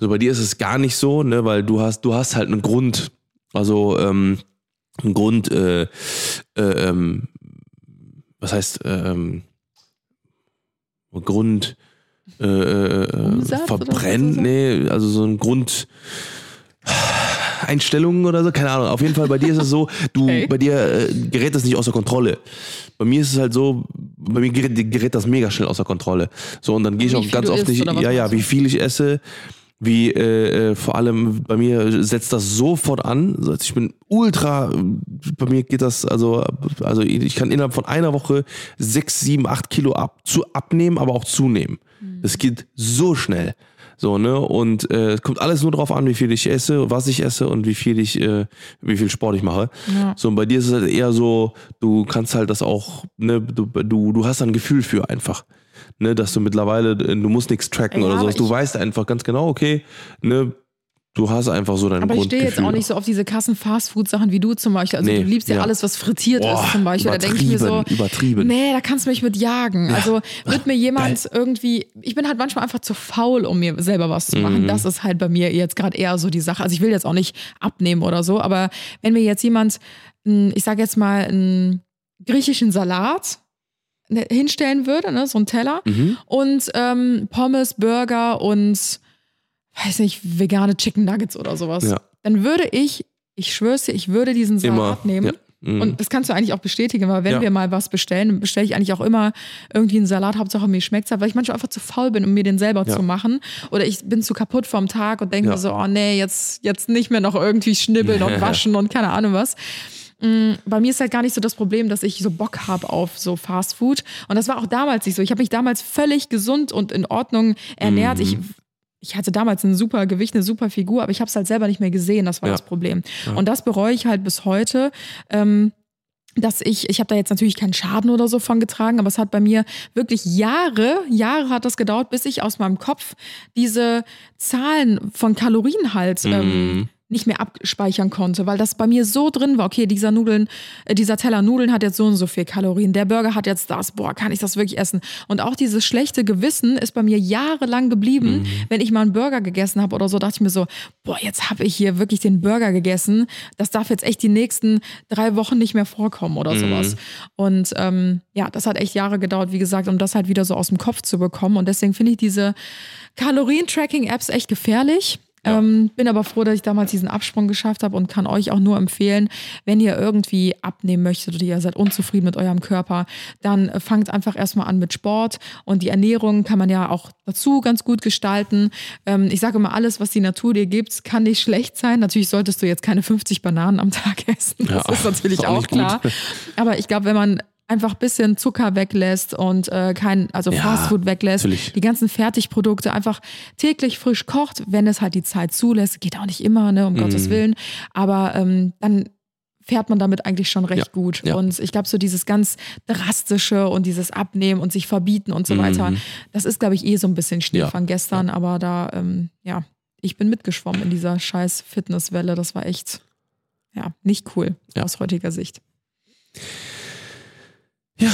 so bei dir ist es gar nicht so, ne, weil du hast, du hast halt einen Grund, also ähm, einen Grund, äh, äh, ähm, was heißt ähm, Grund äh, äh, Umsatz verbrennen, was du nee, also so ein Grund Einstellungen oder so, keine Ahnung. Auf jeden Fall bei dir ist es so, du, *laughs* Okay. bei dir äh, gerät das nicht außer Kontrolle. Bei mir ist es halt so, bei mir gerät, gerät das mega schnell außer Kontrolle. So und dann gehe ich auch ganz oft isst, nicht, ja ja, wie viel ich esse, wie äh, äh, vor allem bei mir setzt das sofort an. Also ich bin ultra, bei mir geht das, also, also ich kann innerhalb von einer Woche sechs, sieben, acht Kilo ab, zu abnehmen, aber auch zunehmen. Mhm. Das geht so schnell. So, ne? Und äh, es kommt alles nur darauf an, wie viel ich esse, was ich esse und wie viel ich, äh, wie viel Sport ich mache. Ja. So, und bei dir ist es halt eher so, du kannst halt das auch, ne, du, du, du hast ein Gefühl für einfach. Ne, dass du mittlerweile, äh, du musst nichts tracken Ja, oder sowas. Du weißt einfach ganz genau, okay, ne, du hast einfach so dein Aber ich stehe jetzt auch nicht so auf diese krassen Fastfood-Sachen wie du zum Beispiel. Also Nee, du liebst ja, ja. alles, was frittiert Boah, ist zum Beispiel. Da denke ich mir so, übertrieben, nee, da kannst du mich mit jagen. Also wird mir jemand irgendwie, ich bin halt manchmal einfach zu faul, um mir selber was zu Mhm. machen. Das ist halt bei mir jetzt gerade eher so die Sache. Also ich will jetzt auch nicht abnehmen oder so, aber wenn mir jetzt jemand, mh, ich sage jetzt mal, einen griechischen Salat hinstellen würde, ne, so einen Teller, Mhm. und ähm, Pommes, Burger und weiß nicht, vegane Chicken Nuggets oder sowas. Ja. Dann würde ich, ich schwör's dir, ich würde diesen Salat Immer. nehmen. Ja. Mhm. Und das kannst du eigentlich auch bestätigen, weil wenn Ja. wir mal was bestellen, dann bestelle ich eigentlich auch immer irgendwie einen Salat, Hauptsache mir schmeckt's halt, weil ich manchmal einfach zu faul bin, um mir den selber Ja. zu machen. Oder ich bin zu kaputt vom Tag und denke Ja. mir so, oh nee, jetzt, jetzt nicht mehr noch irgendwie schnibbeln und *laughs* waschen und keine Ahnung was. Mm, Bei mir ist halt gar nicht so das Problem, dass ich so Bock habe auf so Fast Food. Und das war auch damals nicht so. Ich habe mich damals völlig gesund und in Ordnung ernährt. Ich, ich hatte damals ein super Gewicht, eine super Figur, aber ich habe es halt selber nicht mehr gesehen. Das war Ja. das Problem. Und das bereue ich halt bis heute. Ähm, dass ich, ich habe da jetzt natürlich keinen Schaden oder so von getragen, aber es hat bei mir wirklich Jahre, Jahre hat das gedauert, bis ich aus meinem Kopf diese Zahlen von Kalorien halt ähm, nicht mehr abspeichern konnte, weil das bei mir so drin war, okay, dieser Nudeln, äh, dieser Teller Nudeln hat jetzt so und so viel Kalorien, der Burger hat jetzt das, boah, kann ich das wirklich essen? Und auch dieses schlechte Gewissen ist bei mir jahrelang geblieben, wenn ich mal einen Burger gegessen habe oder so, dachte ich mir so, boah, jetzt habe ich hier wirklich den Burger gegessen, das darf jetzt echt die nächsten drei Wochen nicht mehr vorkommen oder sowas. Und ähm, ja, das hat echt Jahre gedauert, wie gesagt, um das halt wieder so aus dem Kopf zu bekommen. Und deswegen finde ich diese Kalorien-Tracking-Apps echt gefährlich. Ähm, bin aber froh, dass ich damals diesen Absprung geschafft habe und kann euch auch nur empfehlen, wenn ihr irgendwie abnehmen möchtet oder ihr seid unzufrieden mit eurem Körper, dann äh, fangt einfach erstmal an mit Sport und die Ernährung kann man ja auch dazu ganz gut gestalten. Ähm, ich sage immer, alles, was die Natur dir gibt, kann nicht *laughs* schlecht sein. Natürlich solltest du jetzt keine 50 Bananen am Tag essen. Das Ja, ist natürlich auch auch, gut. klar. Aber ich glaube, wenn man einfach ein bisschen Zucker weglässt und äh, kein, also Ja, Fastfood weglässt, natürlich. die ganzen Fertigprodukte einfach täglich frisch kocht, wenn es halt die Zeit zulässt. Geht auch nicht immer, ne, um Mhm. Gottes Willen. Aber ähm, dann fährt man damit eigentlich schon recht Ja, gut. ja. Und ich glaube, so dieses ganz drastische und dieses Abnehmen und sich verbieten und so weiter, das ist, glaube ich, eh so ein bisschen Schnee Mhm. Ja, von gestern. Aber da, ähm, ja, ich bin mitgeschwommen in dieser scheiß Fitnesswelle. Das war echt, ja, nicht cool aus heutiger Sicht. Ja.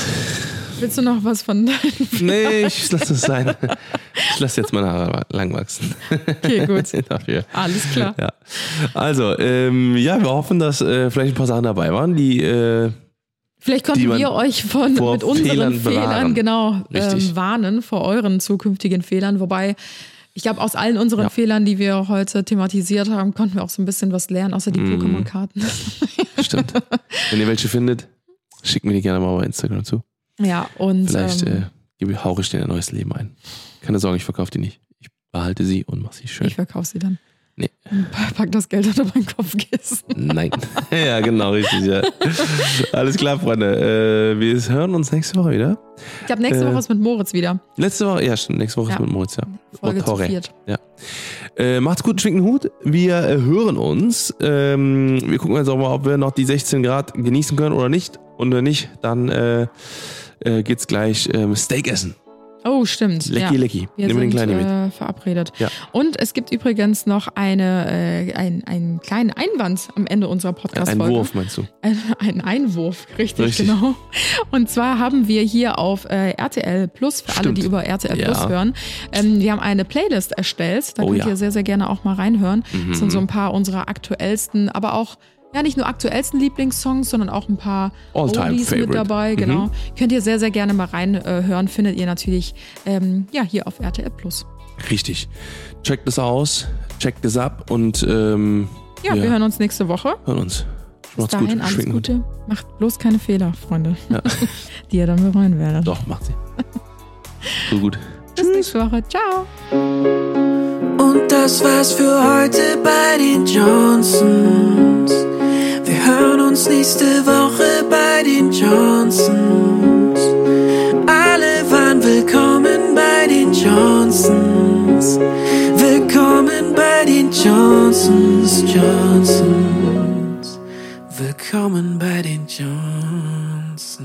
Willst du noch was von deinen *laughs* Nee, ich lasse es sein. Ich lasse jetzt meine Haare lang wachsen. Okay, gut. *laughs* Dafür. Alles klar. Ja. Also, ähm, ja, wir hoffen, dass äh, vielleicht ein paar Sachen dabei waren, die äh, Vielleicht konnten wir euch von mit unseren Fehlern Fehlern, genau ähm, warnen vor euren zukünftigen Fehlern. Wobei ich glaube, aus allen unseren Ja. Fehlern, die wir heute thematisiert haben, konnten wir auch so ein bisschen was lernen, außer die Mhm. Pokémon-Karten. stimmt. Wenn ihr welche findet, schickt mir die gerne mal bei Instagram zu. ja, und Vielleicht ähm, äh, hauche ich dir ein neues Leben ein. Keine Sorge, ich verkaufe die nicht. Ich behalte sie und mache sie schön. ich verkaufe sie dann. Nee. Pack das Geld unter mein Kopfkissen. Nein. *laughs* ja, genau, richtig. Ja. Alles klar, Freunde. Äh, wir hören uns nächste Woche wieder. Ich glaube, nächste Äh, Woche ist mit Moritz wieder. Letzte Woche, ja, stimmt. Nächste Woche Ja. ist mit Moritz, ja. Folge Motore. viert. Ja. Äh, macht's gut, schwingt Hut. Wir äh, hören uns. Ähm, wir gucken jetzt auch mal, ob wir noch die 16 Grad genießen können oder nicht. Und wenn nicht, dann äh, äh, geht's gleich ähm, Steak essen. Oh, stimmt. Lecky, ja. lecky. Wir Nehmen wir den sind Kleinen mit. äh, verabredet. Ja. Und es gibt übrigens noch eine, äh, ein, einen kleinen Einwand am Ende unserer Ein Podcast-Folge. Wurf, meinst du? Ein, ein Einwurf, richtig, Richtig. genau. Und zwar haben wir hier auf äh, RTL Plus, für alle, Stimmt. die über RTL Ja. Plus hören, ähm, wir haben eine Playlist erstellt. Da Oh könnt ja. Mhm. ihr sehr, sehr gerne auch mal reinhören. Das sind so ein paar unserer aktuellsten, aber auch ja nicht nur aktuellsten Lieblingssongs, sondern auch ein paar Oldies mit dabei. Mhm. Genau. Könnt ihr sehr, sehr gerne mal reinhören. Äh. Findet ihr natürlich ähm, ja hier auf RTL Plus. Richtig. Checkt es aus, checkt es ab und ähm, Ja, wir hören uns nächste Woche. hören uns. Bis Macht's dahin gut. alles. Gute. Macht bloß keine Fehler, Freunde, Ja. *laughs* die ihr dann bereuen werdet. Doch, macht sie. So gut. Bis nächste Woche. Ciao. Und das war's für heute bei den Johnsons. Wir hören uns nächste Woche bei den Johnsons. Alle waren willkommen bei den Johnsons. Willkommen bei den Johnsons, Johnsons. Willkommen bei den Johnsons.